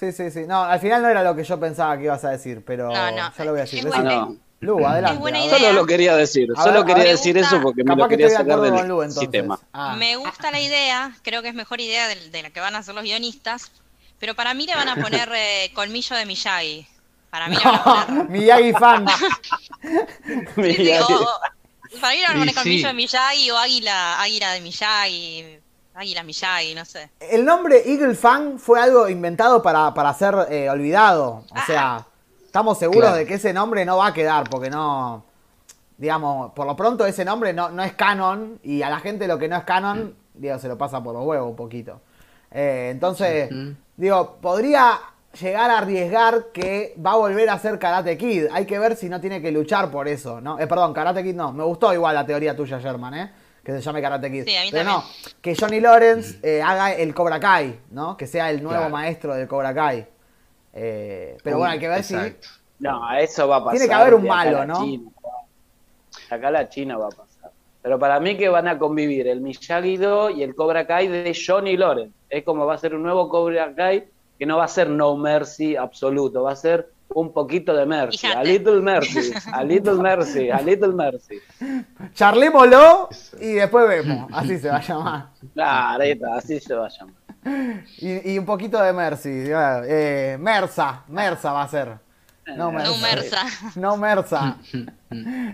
Sí, sí, sí. No, al final no era lo que yo pensaba que ibas a decir, pero No, no, ya lo voy a decir. es Decí- Ah, buena- no. Lu, adelante. Es buena a ver. idea. Solo lo quería decir, A solo quería ver. decir gusta. eso porque me Capaz lo que quería de sacar del con Lu entonces. sistema. Ah. Me gusta la idea, creo que es mejor idea de, de la que van a hacer los guionistas, pero para mí le van a poner eh, colmillo de Miyagi. Para mí le van a poner... Miyagi fan. Sí, sí, o- para mí le van a poner colmillo sí. de Miyagi o águila, águila de Miyagi, águila Miyagi, no sé. El nombre Eagle Fang fue algo inventado para, para ser eh, olvidado. O sea, estamos seguros Claro. de que ese nombre no va a quedar porque no. Digamos, por lo pronto ese nombre no, no es canon y a la gente lo que no es canon, digo, se lo pasa por los huevos un poquito. Eh, entonces, digo, podría llegar a arriesgar que va a volver a ser Karate Kid. Hay que ver si no tiene que luchar por eso, ¿no? Eh, perdón, Karate Kid no. Me gustó igual la teoría tuya, Sherman, ¿eh? Que se llame Karate Kid. Sí, a mí Pero también. no, que Johnny Lawrence eh, haga el Cobra Kai, ¿no? Que sea el nuevo Claro. maestro del Cobra Kai. Eh, pero bueno, hay que ver Exacto. No, eso va a pasar. Tiene que haber un malo, ¿no? China. Acá la China va a pasar. Pero para mí que van a convivir el Miyagi-Do y el Cobra Kai de Johnny Lawrence. Es como va a ser un nuevo Cobra Kai que no va a ser no mercy absoluto, va a ser un poquito de mercy, Fíjate. a little mercy, a little mercy, a little mercy. Charlémoslo y después vemos. Así se va a llamar. Claro, así se va a llamar. Y, y un poquito de Mercy. Eh, Mersa, Mersa va a ser. No Mersa. No Mersa. No Mersa.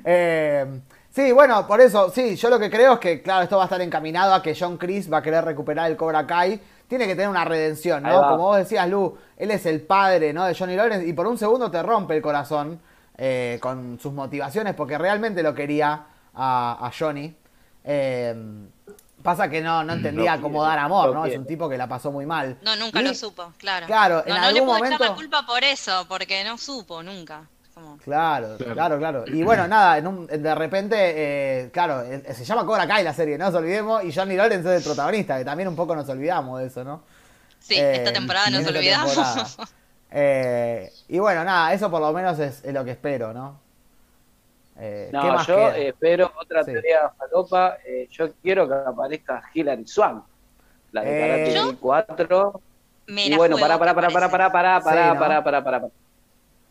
Eh, sí, bueno, por eso, sí, yo lo que creo es que, claro, esto va a estar encaminado a que John Chris va a querer recuperar el Cobra Kai. Tiene que tener una redención, ¿no? Como vos decías, Lu, él es el padre, ¿no? De Johnny Lawrence y por un segundo te rompe el corazón eh, con sus motivaciones porque realmente lo quería a, a Johnny. Eh, pasa que no, no entendía cómo dar amor, ¿no? Es un tipo que la pasó muy mal. No, nunca Y- lo supo, claro. Claro, en no, no le puedo echar la culpa por eso, porque no supo nunca. Como- Claro, claro, Claro. claro. Y bueno, nada, en un- de repente, eh, claro, eh, se llama Cobra Kai la serie, no nos olvidemos, y Johnny Lawrence es el protagonista, que también un poco nos olvidamos de eso, ¿no? Sí, Eh, esta temporada nos esta olvidamos. temporada. Eh, y bueno, nada, eso por lo menos es, es lo que espero, ¿no? Eh, ¿qué No, más yo queda? eh, espero otra Sí. teoría falopa. eh, yo quiero que aparezca Hilary Swank, la de Eh, Karate ¿Yo? Kid 4. Me Y bueno, juego, para, para, me para, para, parece. para, para, para, Sí,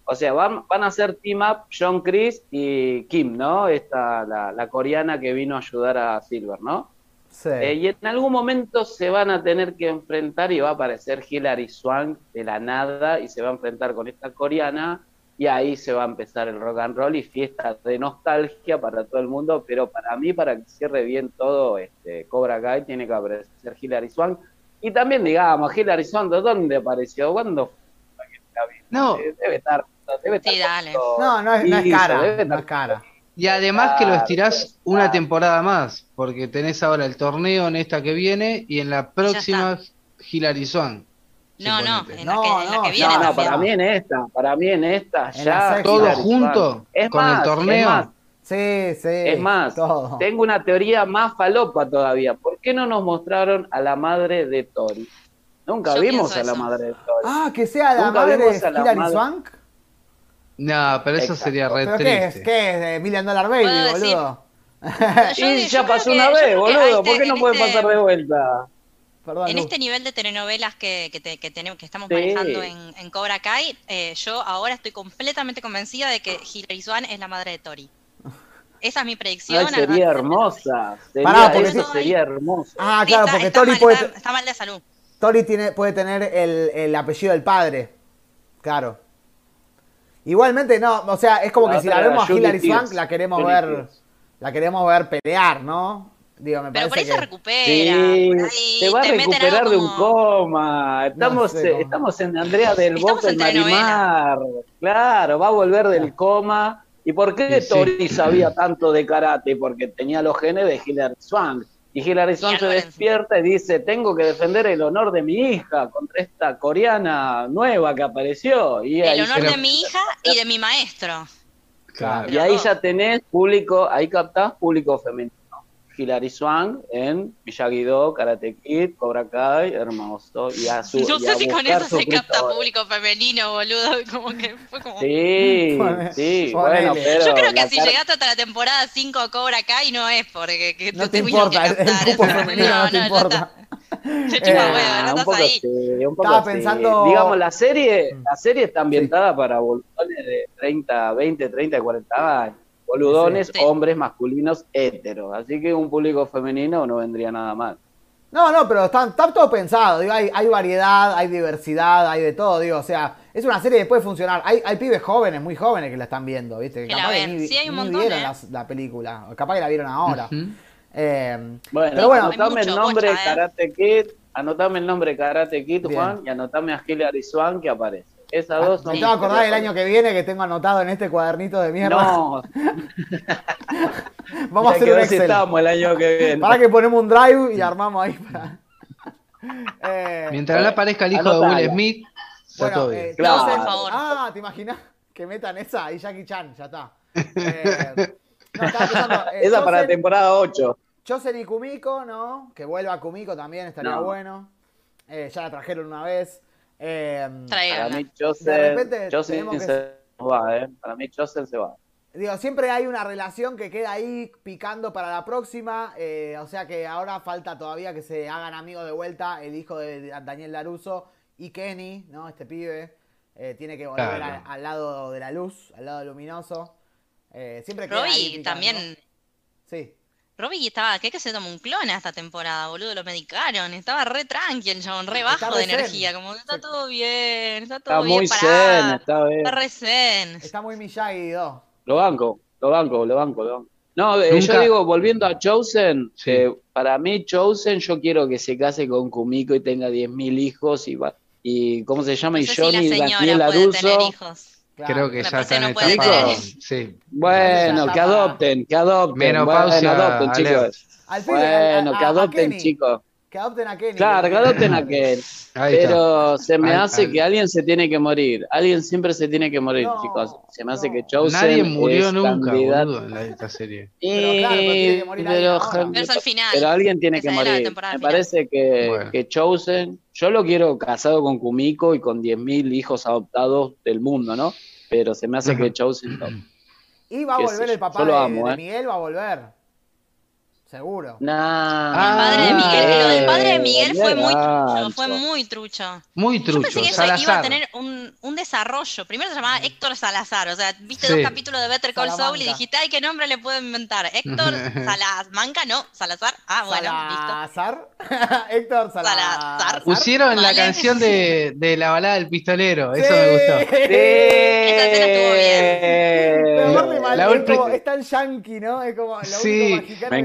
O sea, van, van a hacer team up John Chris y Kim, ¿no? Esta, la, la coreana que vino a ayudar a Silver, ¿no? Sí. Eh, y en algún momento se van a tener que enfrentar y va a aparecer Hilary Swank de la nada y se va a enfrentar con esta coreana y ahí se va a empezar el rock and roll y fiesta de nostalgia para todo el mundo, pero para mí, para que cierre bien todo, este, Cobra Kai tiene que aparecer Hilary Swank. Y también, digamos, Hilary Swank, ¿de dónde apareció? ¿Cuándo fue? No. Eh, Debe estar, debe Sí, dale. No, no es, no es cara, debe no es cara. Y además que lo Claro, estirás una claro. temporada más, porque tenés ahora el torneo en esta que viene y en la próxima Hilary Swan. No, no, en No, la que, en la no, que no, viene No, no, para mí en esta, para mí en esta, En ya. ¿Todo Hilary junto? Es ¿Con el torneo? Es más, Sí, sí. Es más, todo. tengo una teoría más falopa todavía. ¿Por qué no nos mostraron a la madre de Tori? Nunca Yo vimos a la eso. madre de Tori. Ah, que sea la Nunca madre de Hilary madre. Swank. No, pero eso Exacto. sería re ¿Pero qué es? triste. ¿Qué es? ¿De Million Dollar Baby, Puedo decir- boludo? Yo- y ya pasó que- una vez, boludo. este- ¿Por qué no puede este- pasar de vuelta? Perdón, En este nivel de telenovelas que, que, te- que tenemos, que estamos Sí. manejando en, en Cobra Kai, eh, yo ahora estoy completamente convencida de que Hilary Swan es la madre de Tori. Esa es mi predicción. Ay, sería hermosa. Sería, Pará, porque eso sí- sería hermoso. Ah, Sí, claro, está- porque está Tori mal, puede, está- está mal de salud. Tori tiene, puede tener el, el apellido del padre. Claro. Igualmente, no, o sea, es como La que si la vemos a Pierce. Swank, la queremos Judy ver, Pierce. la queremos ver pelear, ¿no? Digo, me Pero por ahí parece se que... recupera. Sí, ahí se va a te recuperar de un coma. Estamos, sé eh, estamos en Andrea del Boca, en Marimar. Claro, va a volver del coma. ¿Y por qué Sí, sí. Tori sabía tanto de karate? Porque tenía los genes de Hilary Swank. Y Hilary Swank se despierta y dice, tengo que defender el honor de mi hija contra esta coreana nueva que apareció. Y El ahí, honor de mi hija y de mi maestro. Claro. y ahí ya tenés público, ahí captás público femenino. Hilary Swank en Miyagi-Do, Karate Kid, Cobra Kai, hermoso. Y a su, No y a sé si con eso se capta público femenino, boludo. Como que fue como. Sí, sí, bueno, pero... Yo creo que si cara- llegaste hasta la temporada 5 a Cobra Kai no es porque que No te importa, que el, el captar cupo eso. femenino no, te importa. está. Te chupa Eh, no sí, Estaba sí. pensando- Digamos, la serie, la serie está ambientada para boludones de 30, 20, 30, 40 años. Boludones, Sí. hombres masculinos heteros. Así que un público femenino no vendría nada mal. No, no, pero está, está todo pensado. Digo, hay, hay variedad, hay diversidad, hay de todo. Digo, o sea, es una serie que puede funcionar. Hay, hay pibes jóvenes, muy jóvenes que la están viendo, ¿viste? Que capaz que ni, Sí, hay un ni montón, vieron ¿eh? la, la película. Capaz que la vieron ahora. Eh, Bueno, pero bueno, anotame el nombre bocha, ¿eh? Karate Kid, anotame el nombre Karate Kid, Bien. Juan, y anotame a Hilary Swan que aparece. Esas dos son me tengo que acordar el mis año que viene que tengo anotado en este cuadernito de mierda. No, Vamos a hacer un Excel. estamos el año que viene. Para que ponemos un drive y armamos ahí. para- Eh, Mientras no aparezca el hijo de. Will Smith, está Bueno, todo eh, bien. Claro. Joseph- por favor. Ah, ¿te imaginas que metan esa y Jackie Chan? Ya está. Eh, no, estaba pensando, eh, Esa para la temporada 8. Choser y Kumiko, ¿no? Que vuelva Kumiko también estaría No. bueno. Eh, ya la trajeron una vez. Eh, Para mí De Joseph, repente Joseph tenemos que- se va, ¿eh? Para mí Joseph se va. digo, siempre hay una relación que queda ahí picando para la próxima. eh, o sea que ahora falta todavía que se hagan amigos de vuelta el hijo de Daniel Laruso y Kenny, ¿no? Este pibe. eh, tiene que volver Claro. a- al lado de la luz, al lado luminoso. Eh, siempre queda ahí Robbie picando. también. Sí. Robbie estaba, ¿qué que se toma un clon a esta temporada, boludo? Lo medicaron. Estaba re tranqui el chabón, re bajo re de zen. energía. Como que está todo bien, está todo Está bien muy zen, está bien. Está re zen. Está muy Miyagi 2. Lo banco, lo banco, lo banco, lo banco. No, eh, yo digo, volviendo a Chosen, Sí. eh, para mí Chosen yo quiero que se case con Kumiko y tenga 10.000 hijos y, va- y ¿cómo se llama? No y sé si la Johnny señora Daniel puede tener Aruso. hijos. Claro. Creo que ya parece está en no. Sí. Bueno, que adopten, que adopten. Menopausia, bueno, adopten, chicos. Al fin, a- Bueno, a- que adopten, chicos. Que adopten a Kenny. Claro, que adopten a está. Pero se me Al- hace al- que alguien se tiene que morir. Alguien siempre se tiene que morir, No, chicos. Se me hace que Chosen Nadie murió es nunca, candidato. boludo, en la- esta serie. Pero claro, pero tiene que morir pero, al final. pero alguien tiene Esa que morir. Me final. parece que, Bueno. que Chosen, yo lo quiero casado con Kumiko y con 10.000 hijos adoptados del mundo, ¿no? Pero se me hace que Chosen no. Y va a volver el papá de, amo, de eh. Miguel, va a volver. Seguro. Nah, El padre de Miguel, lo del padre de Miguel fue muy trucho, gancho. fue muy trucho. Muy Yo trucho. pensé que eso iba a Salazar. tener un, un desarrollo. Primero se llamaba Héctor Salazar, o sea, viste Sí. dos capítulos de Better Call Saul y dijiste, ay, ¿qué nombre le puedo inventar? Héctor Salamanca, no, Salazar. Ah, bueno. Salazar. Héctor Salazar. Salazar. Pusieron la canción de, de la balada del pistolero. Eso Sí. me gustó. Esa escena estuvo bien. La es, última- como, es tan yankee, ¿no? Es como lo Sí, Me que-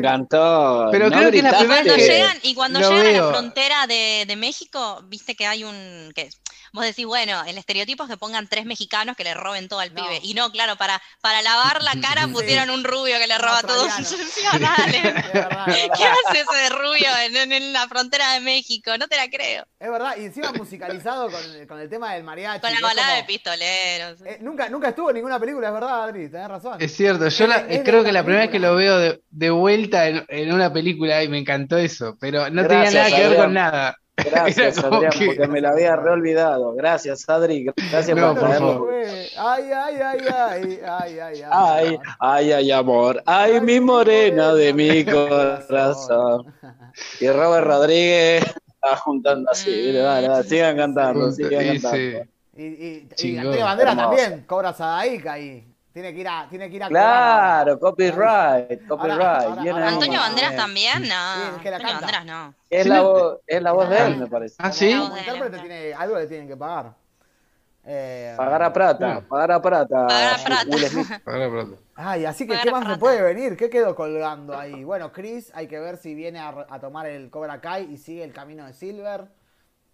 Pero ¿No creo que es la gritaste? primera Cuando que- llegan, y cuando llegan a la frontera de, de México, viste que hay un. que Vos decís, bueno, el estereotipo es que pongan tres mexicanos que le roben todo al No. pibe. Y no, claro, para, para lavar la cara pusieron un rubio que le roba todo. Sí, dale. Verdad, ¿Qué hace ese rubio en, en- en la frontera de México? No te la creo. Es verdad, y encima musicalizado con, con el tema del mariachi. Con la balada de pistoleros. eh, nunca, nunca estuvo en ninguna película, es verdad, Adri, tenés razón. Es cierto, yo la- Es creo que la primera vez que lo veo de, de vuelta en, en una película y me encantó eso, pero no tenía Gracias, nada que ver con nada. Gracias, Adrián, que- porque me la había reolvidado. Gracias, Adri. Gracias No, por traerlo. Ay, ay, ay, ay, ay, ay, Ay, ay, ay, amor. Ay, mi morena de mi corazón. Y Robert Rodríguez está juntando así. mire, dale, dale, sigan cantando, sigan y cantando. sí. Y, y, y Banderas Hermoso. también cobra Sadaica ahí. Tiene que ir a, tiene que ir a Claro, copyright, copyright. ahora- ahora-. Antonio Banderas también, no. Sí, es que la Antonio canta. Banderas no. Es la voz, es la voz de él, me parece. Ah, sí. Como No, intérprete de- tiene, algo le tienen que pagar. Eh, Pagar a plata, pagar a plata. Pagar a. Ay, así que Pagar ¿qué más plata. puede venir? ¿Qué quedó colgando ahí? Bueno, Chris, hay que ver si viene a, a tomar el Cobra Kai y sigue el camino de Silver.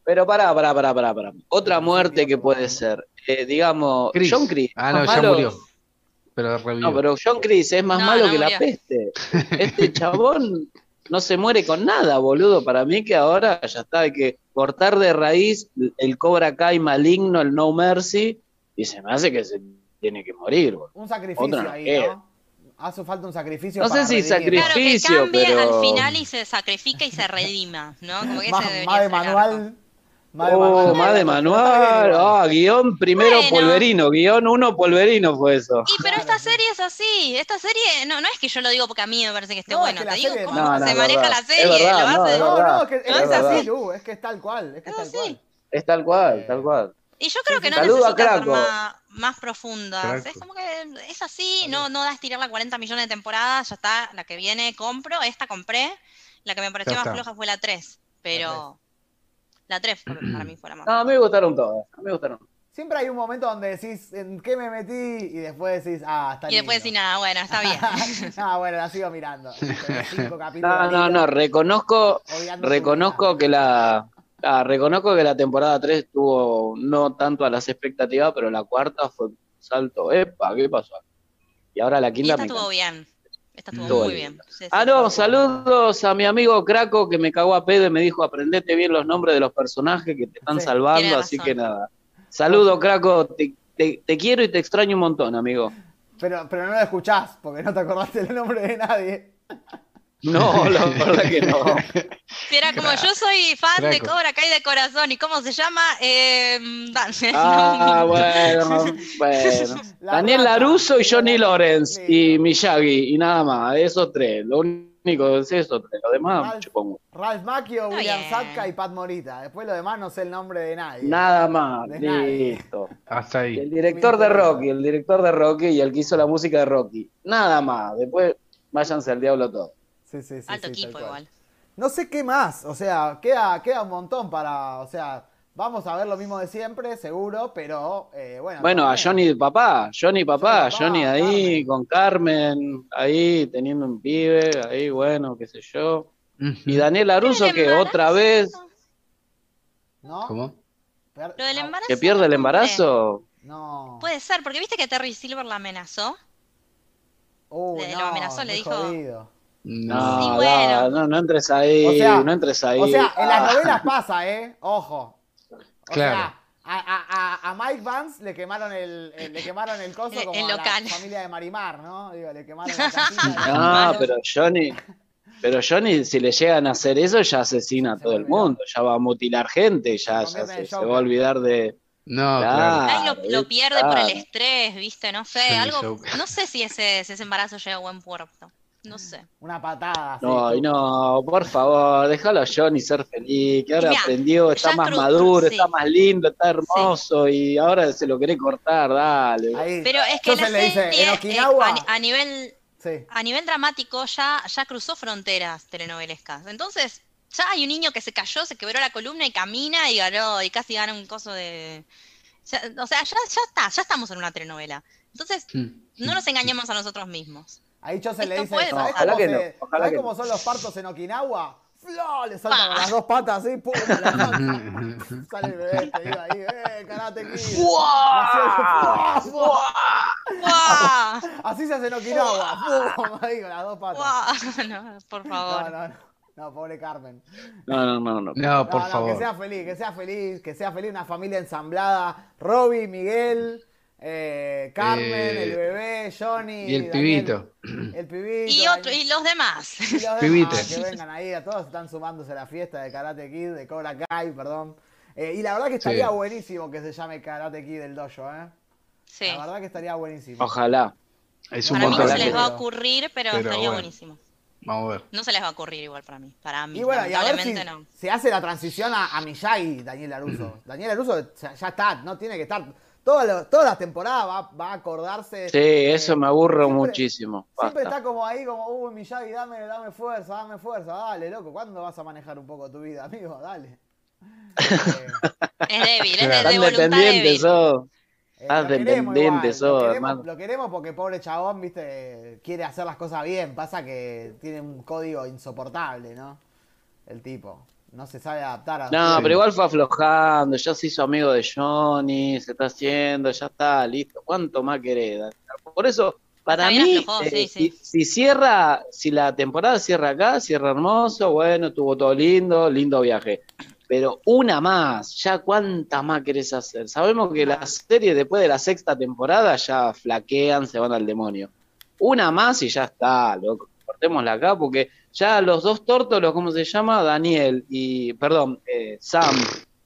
Pero pará, pará, pará, pará, pará. Otra muerte que puede ser. Eh, digamos, Chris. John Chris. Ah, no, ya malo- murió. Pero revivió. No, pero John Chris es más No, malo no que la murió. peste. Este chabón no se muere con nada, boludo. Para mí que ahora ya está, hay que cortar de raíz el Cobra Kai maligno, el No Mercy, y se me hace que se tiene que morir, boludo. Un sacrificio no ahí, queda. ¿no? Hace falta un sacrificio. No sé para si redimir. sacrificio. Claro, que cambie pero- al final y se sacrifica y se redima, ¿no? Como que Más, más de manual. Más de Oh, manual. más de manual. Ah, guion primero Bueno. polverino, guion uno polverino fue eso. Y pero esta serie es así, esta serie no, no es que yo lo digo porque a mí me parece que esté No, es bueno, que la te digo serie- cómo No, no, se es maneja verdad. la Es serie, verdad, lo no, hace- es No, es que es, es así, es que es tal cual. Es que es Es tal cual. Es tal cual, tal cual. Y yo creo que no Saludo a necesita ser más, más profundas. Craco. Es como que es así, no, no da estirarla 40 millones de temporadas, ya está, la que viene compro, esta compré, la que me pareció más floja fue la 3, pero la 3 para mí fue la más. No, a mí me gustaron todas. Me gustaron. Siempre hay un momento donde decís, ¿en qué me metí? Y después decís, ah, está y después decís, nada, bueno, está bien. ah, bueno, la sigo mirando. Cinco capítulos No, no, no, reconozco, reconozco que la ah, reconozco que la temporada 3 estuvo no tanto a las expectativas, pero la cuarta fue un salto. Epa, ¿qué pasó? Y ahora la Y quinta esta me estuvo bien. Esta estuvo Estuvo muy bien. bien. Sí, sí, Ah, sí. no, saludos a mi amigo Craco que me cagó a pedo y me dijo, aprendete bien los nombres de los personajes que te están Sí, salvando, así que nada. Saludos, Craco, te, te- te quiero y te extraño un montón, amigo. Pero, pero no lo escuchás, porque no te acordaste el nombre de nadie. No, la verdad que no. Sí, era como yo soy fan de. Cobra Kai de corazón. ¿Y cómo se llama? Eh, Dan. Ah, bueno, bueno. La Daniel. Laruso y Johnny Lawrence y Miyagi y nada más, esos tres. Lo único es eso, de lo demás, Ralph. chupongo. Ralph Macchio, William bien. Zatka y Pat Morita. Después lo demás no sé el nombre de nadie. Nada más, De nadie. listo. Hasta El ahí. director de Rocky, el director de Rocky y el que hizo la música de Rocky. Nada más, después váyanse al diablo todos. Sí, sí, sí. Alto sí, equipo igual. No sé qué más, o sea, queda, queda un montón para, o sea, vamos a ver lo mismo de siempre, seguro, pero eh, bueno. Bueno, a. Johnny papá, Johnny papá, Johnny papá, Johnny ahí Carmen. con Carmen, ahí teniendo un pibe, ahí bueno, qué sé yo. Y Daniel Aruso ¿El que otra vez ¿No? ¿Cómo? Lo del no, embarazo. que pierde el embarazo. No. Puede ser, porque viste que Terry Silver la amenazó. Le- no, lo amenazó, le dijo- jodido. No, Sí, da, bueno. no, no entres ahí, O sea, no entres ahí. O sea, en las Ah, novelas pasa, ¿eh? Ojo. O Claro. sea, a, a- a- a Mike Vance le quemaron el, el- le quemaron el coso como el a local. la familia de Marimar, ¿no? Digo, le quemaron la No, pero Johnny, pero Johnny, si le llegan a hacer eso, ya asesina a Se todo el mundo, ya va a mutilar gente, ya, Se ya va a olvidar de. No, Claro. claro. Ay, lo, lo pierde por el estrés, viste, no sé, algo, no sé si ese, si ese embarazo llega a buen puerto, no sé. Una patada. No, y no, por favor, déjalo a Johnny ser feliz, que ahora Mirá, aprendió, está más maduro, sí. está más lindo, está hermoso y ahora se lo queré cortar, dale. Ahí. Pero es que la le dice, serie, en eh, a, ni- a nivel Sí. a nivel dramático ya, ya cruzó fronteras telenovelescas. Entonces, ya hay un niño que se cayó, se quebró la columna y camina y ganó, y casi gana un coso de. ya- o sea, ya, ya está, ya estamos en una telenovela. Entonces, Mm. no nos engañemos a nosotros mismos. Ahí Chose le Esto dice, puede ¿sabés, pasar. cómo, Ojalá que se- no, ojalá ¿sabés que cómo no. son los partos en Okinawa? ¡Flo! Le saltan con las dos patas así, ¡pum! Sale el bebé, te digo ahí, ¡eh! ¡Karate Kid! ¡Fua! ¡Fua! Así se hace en Okinawa, ¡pum! Ahí con las dos patas. No, por No, favor. no, no, no, pobre Carmen. No, no, no, no. No, por favor. Que sea feliz, que sea feliz, que sea feliz, una familia ensamblada. Robbie, Miguel, eh, Carmen, Eh, el bebé, Johnny. y el Daniel, pibito. El pibito. Y, otro, y los demás. y los demás que vengan ahí, a todos están sumándose a la fiesta de Karate Kid, de Cobra Kai, perdón. Eh, y la verdad que estaría Sí. buenísimo que se llame Karate Kid el dojo, ¿eh? Sí. La verdad que estaría buenísimo. Ojalá. Es un Para mí no se les va a ocurrir, pero, pero estaría bueno. buenísimo. Vamos a ver. No se les va a ocurrir igual para mí. Para mí, Y bueno, y a ver si lamentablemente no. se hace la transición a, a Miyagi, Daniel Aruso. Daniel Aruso ya, ya está, no tiene que estar. Toda, lo- toda la temporada va, va a acordarse. Sí, eh, eso me aburre siempre- muchísimo. Siempre Basta. está como ahí, como, uy, Miyagi, dame, dame fuerza, dame fuerza, dale, loco. ¿Cuándo vas a manejar un poco tu vida, amigo? Dale. Eh, Es débil, es Claro. de, de voluntad dependiente débil. sos. Eh, Ah, lo queremos dependiente igual, sos, lo, queremos, hermano. lo queremos porque pobre chabón, viste, quiere hacer las cosas bien. Pasa que tiene un código insoportable, ¿no? El tipo. No se sabe adaptar a... No, Sí. pero igual fue aflojando, ya se hizo amigo de Johnny, se está haciendo, ya está, listo. ¿Cuánto más querés? Por eso, para mí, aflojó, eh, sí, si, sí. si cierra, si la temporada cierra acá, cierra hermoso, bueno, estuvo todo lindo, lindo viaje. Pero una más, ya cuántas más querés hacer. Sabemos que las series después de la sexta temporada ya flaquean, se van al demonio. Una más y ya está, loco. Cortémosla acá porque ya los dos tórtolos, ¿cómo se llama? Daniel y, perdón, eh, Sam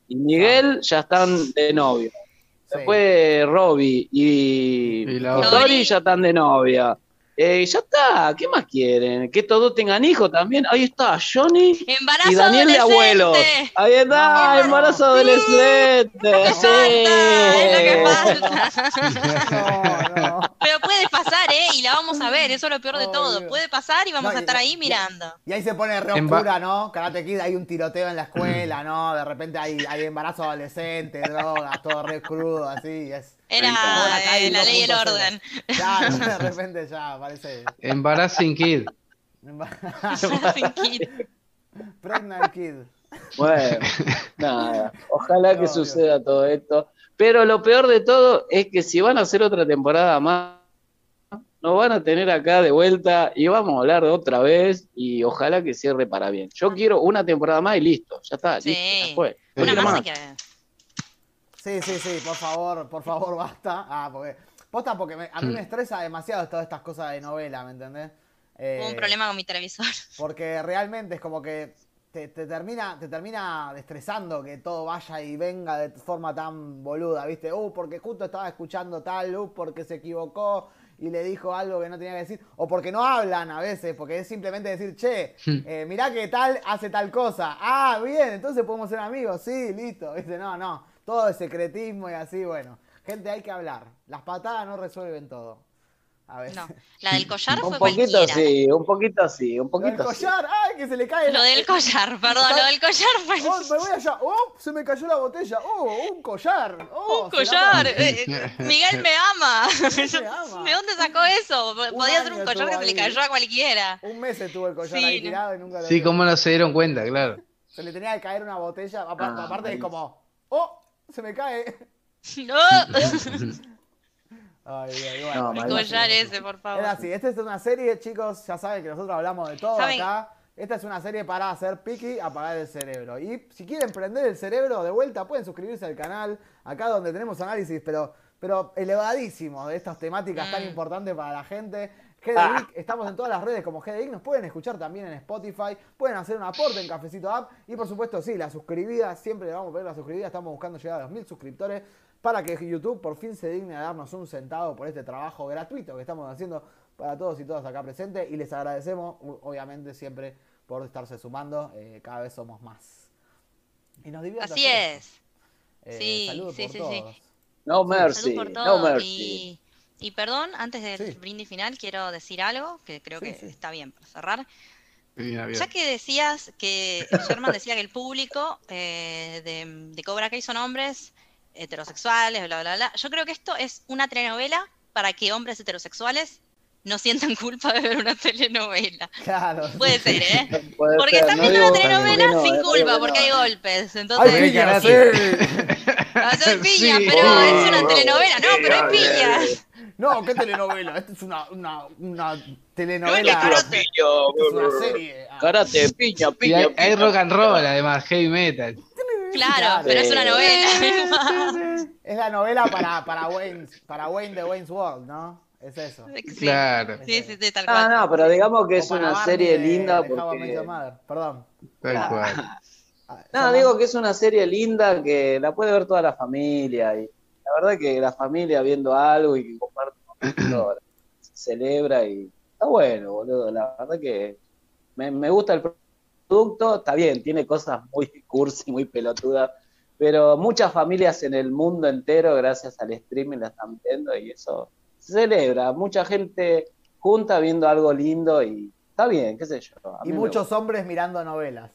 y Miguel ya están de novio. Sí. Después Robbie y, Y. Tori ya están de novia. Eh, ya está, ¿qué más quieren? Que todos tengan hijos también. Ahí está, Johnny Embarazo y Daniel de adolescente. abuelo. Ahí está, No. embarazo adolescente. Lo que falta, es lo que Sí. falta. No, no. Pero puede pasar, ¿eh? Y la vamos a ver, eso es lo peor de todo. Puede pasar y vamos No, a y- estar ahí y- mirando. Y ahí se pone re oscura, ¿no? Karate Kid, hay un tiroteo en la escuela, ¿no? De repente hay, hay embarazo adolescente, drogas, todo re crudo, así. Es, Era eh, la ley y el 2.0. orden. Claro, de repente ya aparece. Embarrassing Kid. Sin kit. Pregnant Kid. Bueno, nada, ojalá que suceda todo esto. Pero lo peor de todo es que si van a hacer otra temporada más, nos van a tener acá de vuelta y vamos a hablar otra vez y ojalá que cierre para bien. Yo quiero una temporada más y listo, ya está, Sí. listo, ya fue. Una más que Sí, sí, sí, por favor, por favor, basta. Ah, porque. Posta, porque me- a mí me estresa demasiado todas estas cosas de novela, ¿me entendés? Eh, Hubo un problema con mi televisor. Porque realmente es como que te, te termina, te termina estresando que todo vaya y venga de forma tan boluda, ¿viste? Uh, porque justo estaba escuchando tal, uh, porque se equivocó. y le dijo algo que no tenía que decir, o porque no hablan a veces, porque es simplemente decir, che, eh, mirá que tal hace tal cosa. Ah, bien, entonces podemos ser amigos, sí, listo. Dice, no, no, todo es secretismo y así, bueno. Gente, hay que hablar. Las patadas no resuelven todo. A veces. No, la del collar Un fue poquito cualquiera. sí, un poquito sí, un Lo del poquito sí. collar, ay, que se le cae. Lo la- del collar, perdón, lo del collar fue Oh, me voy allá. Oh, se me cayó la botella. Oh, un collar. Oh, un collar. pasa. eh, Miguel me ama. me ama. ¿De dónde sacó eso? Podía ser un collar que se le cayó a cualquiera. Un mes estuvo el collar Sí, ahí no. tirado y nunca lo Sí, cómo no se dieron cuenta, claro. Se le tenía que caer una botella. Aparte, Ah, aparte es como, oh, se me cae. No, Ay, ay, No, bueno. ese, por Es favor. así, esta es una serie, chicos, ya saben que nosotros hablamos de todo ¿Saben? acá. Esta es una serie para hacer piqui, apagar el cerebro. Y si quieren prender el cerebro de vuelta, pueden suscribirse al canal, acá donde tenemos análisis, pero, pero elevadísimos de estas temáticas tan Mm. importantes para la gente. Ah. Estamos en todas las redes como GD Geek, nos pueden escuchar también en Spotify, pueden hacer un aporte en Cafecito App y por supuesto sí, la suscribida, siempre le vamos a pedir la suscribida, estamos buscando llegar a los mil suscriptores para que YouTube por fin se digne a darnos un centavo por este trabajo gratuito que estamos haciendo para todos y todas acá presentes y les agradecemos obviamente siempre por estarse sumando, eh, cada vez somos más. Y nos divierte Así es. Eh, Sí, saludos sí, por sí, sí. No mercy, por no mercy. Y, y perdón, antes del Sí. brindis final, quiero decir algo que creo Sí, que sí. está bien para cerrar. Bien, bien. Ya que decías que Sherman decía que el público eh, de, de Cobra Kai son hombres heterosexuales, bla, bla, bla. Yo creo que esto es una telenovela para que hombres heterosexuales no sientan culpa de ver una telenovela. Claro. Puede ser, ¿eh? Puede Porque ser, están no viendo una telenovela no, sin culpa, porque hay golpes. ¡Ay, Entonces, piña, karate. sí! hacer piña, Sí. pero Oh, es una telenovela. No, pero hay piñas. No, ¿qué telenovela? Esta es una, una, una No, telenovela. no, Esta es una serie. Ah. Karate, piña, Y piña. hay, hay piña. rock and roll, además, heavy metal. Claro, Claro. pero es una novela. Es la novela para, para, Wayne, para Wayne de Wayne's World, ¿no? Es eso. Sí. Claro, Sí, sí, sí, tal Ah, cual. no, pero digamos que O es una Barney serie de- linda de porque... Perdón. tal cual. Ah, No, digo que es una serie linda que la puede ver toda la familia y la verdad que la familia viendo algo y que comparte se celebra y está bueno, boludo. La verdad que me, me gusta el producto, está bien, tiene cosas muy cursi, muy pelotudas, pero muchas familias en el mundo entero, gracias al streaming, la están viendo y eso se celebra. Mucha gente junta viendo algo lindo y está bien, qué sé yo. Y muchos hombres mirando novelas.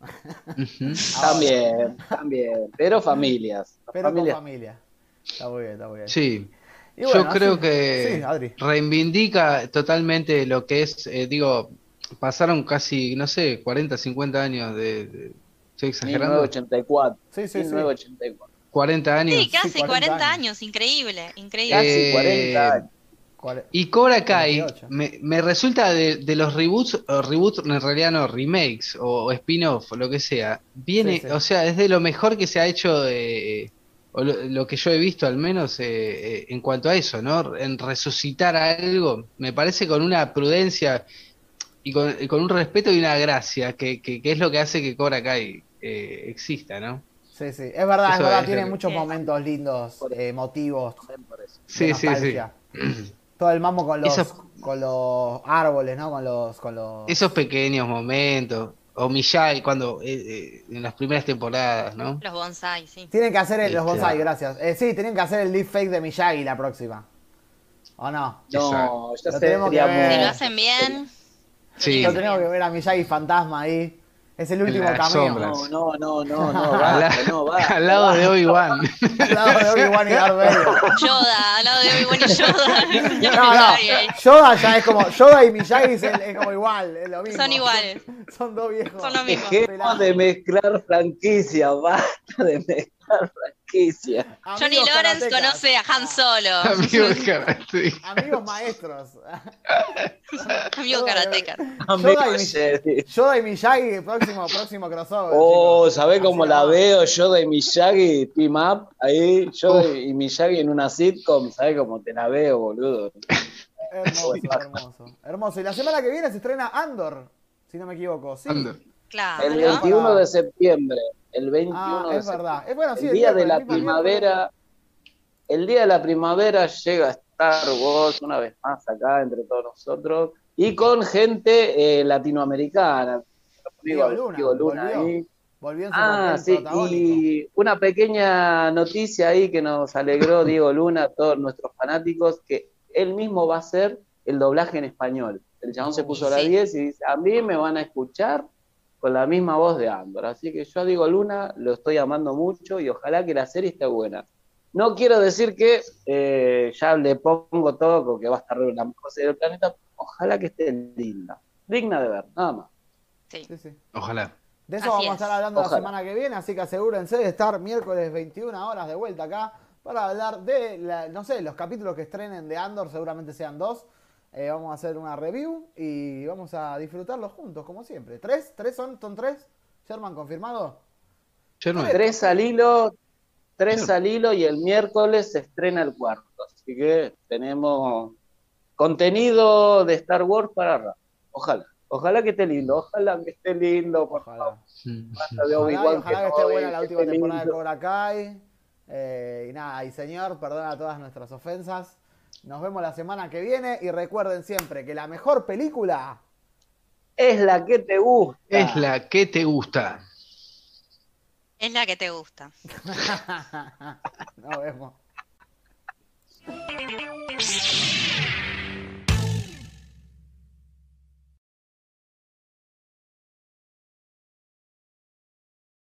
También, también, pero familias. Pero familias. con familia. Está muy bien, está muy bien. Sí, bueno, yo creo así- que Sí, reivindica totalmente lo que es, eh, digo, pasaron casi, no sé, 40, 50 años de... de- ¿Estoy exagerando? 1984. Sí, sí, sí. 1984. 40 años. Sí, casi 40 40, años. años. increíble, increíble. Casi Eh, 40 años. Cuare- Y Cobra Kai 48. me, me resulta de, de los reboots, o reboots en realidad no, remakes o, o spin-off o lo que sea, viene, Sí, sí. o sea, es de lo mejor que se ha hecho, eh, o lo, lo que yo he visto al menos eh, eh, en cuanto a eso, ¿no? En resucitar algo, me parece con una prudencia y con, y con un respeto y una gracia, que, que, que es lo que hace que Cobra Kai eh, exista, ¿no? Sí, sí. Es verdad, es Eso verdad. es Tiene que- muchos momentos lindos, eh, emotivos. Por eso. de Sí, sí, sí. Todo el mambo con los, Esos- con los árboles, ¿no? Con los, con los... Esos pequeños momentos, o Miyagi cuando, eh, eh, en las primeras temporadas, ¿no? Los bonsai, sí. Tienen que hacer el- los bonsai, gracias. Eh, sí, tienen que hacer el deepfake de Miyagi la próxima. ¿O no? No, ya Lo tenemos que ver. Si lo hacen bien, Sí. Lo tenemos que ver a Miyagi fantasma ahí. Es el último cameo. sombras. No, no, no, no, no, Al, basta, la- no, basta. al lado de Obi-Wan. Al lado de Obi-Wan y Darth Vader. Yoda, al lado de Obi-Wan y Yoda. No. Yoda ya es como. Yoda y Miyagi es, como igual, es lo mismo. Son iguales. Son dos viejos. Son lo mismo. Dejemos de mezclar franquicias, basta de mezclar franquicias. Johnny Amigos Lawrence karatecas. conoce a Han Solo. Amigo de karate. Amigos maestros. Amigo karateca. Amigo Yoda y, Miyagi, próximo, próximo crossover. Oh, chicos. ¿sabés cómo la veo? Yoda y Miyagi, team up, ahí, Yoda y Miyagi en una sitcom, ¿sabés cómo te la veo, boludo? Hermoso, hermoso. Hermoso. Y la semana que viene se estrena Andor, si no me equivoco. Sí. Andor. Claro. El Para- 21 de septiembre, el 21 Ah, de es verdad. Es bueno, sí, el día de la primavera, el día de la primavera llega Star Wars una vez más acá entre todos nosotros y con gente eh, latinoamericana. Diego Luna, Luna volvió. ahí. Volvió en su Ah, sí, y una pequeña noticia ahí que nos alegró Diego Luna, a todos nuestros fanáticos, que él mismo va a hacer el doblaje en español. El chabón se puso a la Sí. 10 y dice, a mí me van a escuchar con la misma voz de Andor. Así que yo a Diego Luna lo estoy amando mucho y ojalá que la serie esté buena. No quiero decir que eh, ya le pongo todo con que va a estar la mejor serie del planeta. Ojalá que esté linda, digna de ver, nada más. Sí. Sí, sí. Ojalá. De eso Así vamos a es. estar hablando Ojalá. la semana que viene, así que asegúrense de estar miércoles 21 horas de vuelta acá para hablar de, la- no sé, los capítulos que estrenen de Andor, seguramente sean dos. Eh, vamos a hacer una review y vamos a disfrutarlos juntos, como siempre. ¿Tres? ¿Tres son? ¿Son tres? ¿Sherman confirmado? Yo no. Tres al hilo, tres al hilo y el miércoles se estrena el cuarto. Así que tenemos contenido de Star Wars para rato. Ojalá, ojalá que esté lindo, ojalá que esté lindo, por favor. Ojalá. De Ojalá, que esté buena la última temporada de lindo. Cobra Kai. Eh, y nada, y señor, perdona todas nuestras ofensas. Nos vemos la semana que viene y recuerden siempre que la mejor película es la que te gusta. Es la que te gusta. Es la que te gusta. Nos vemos.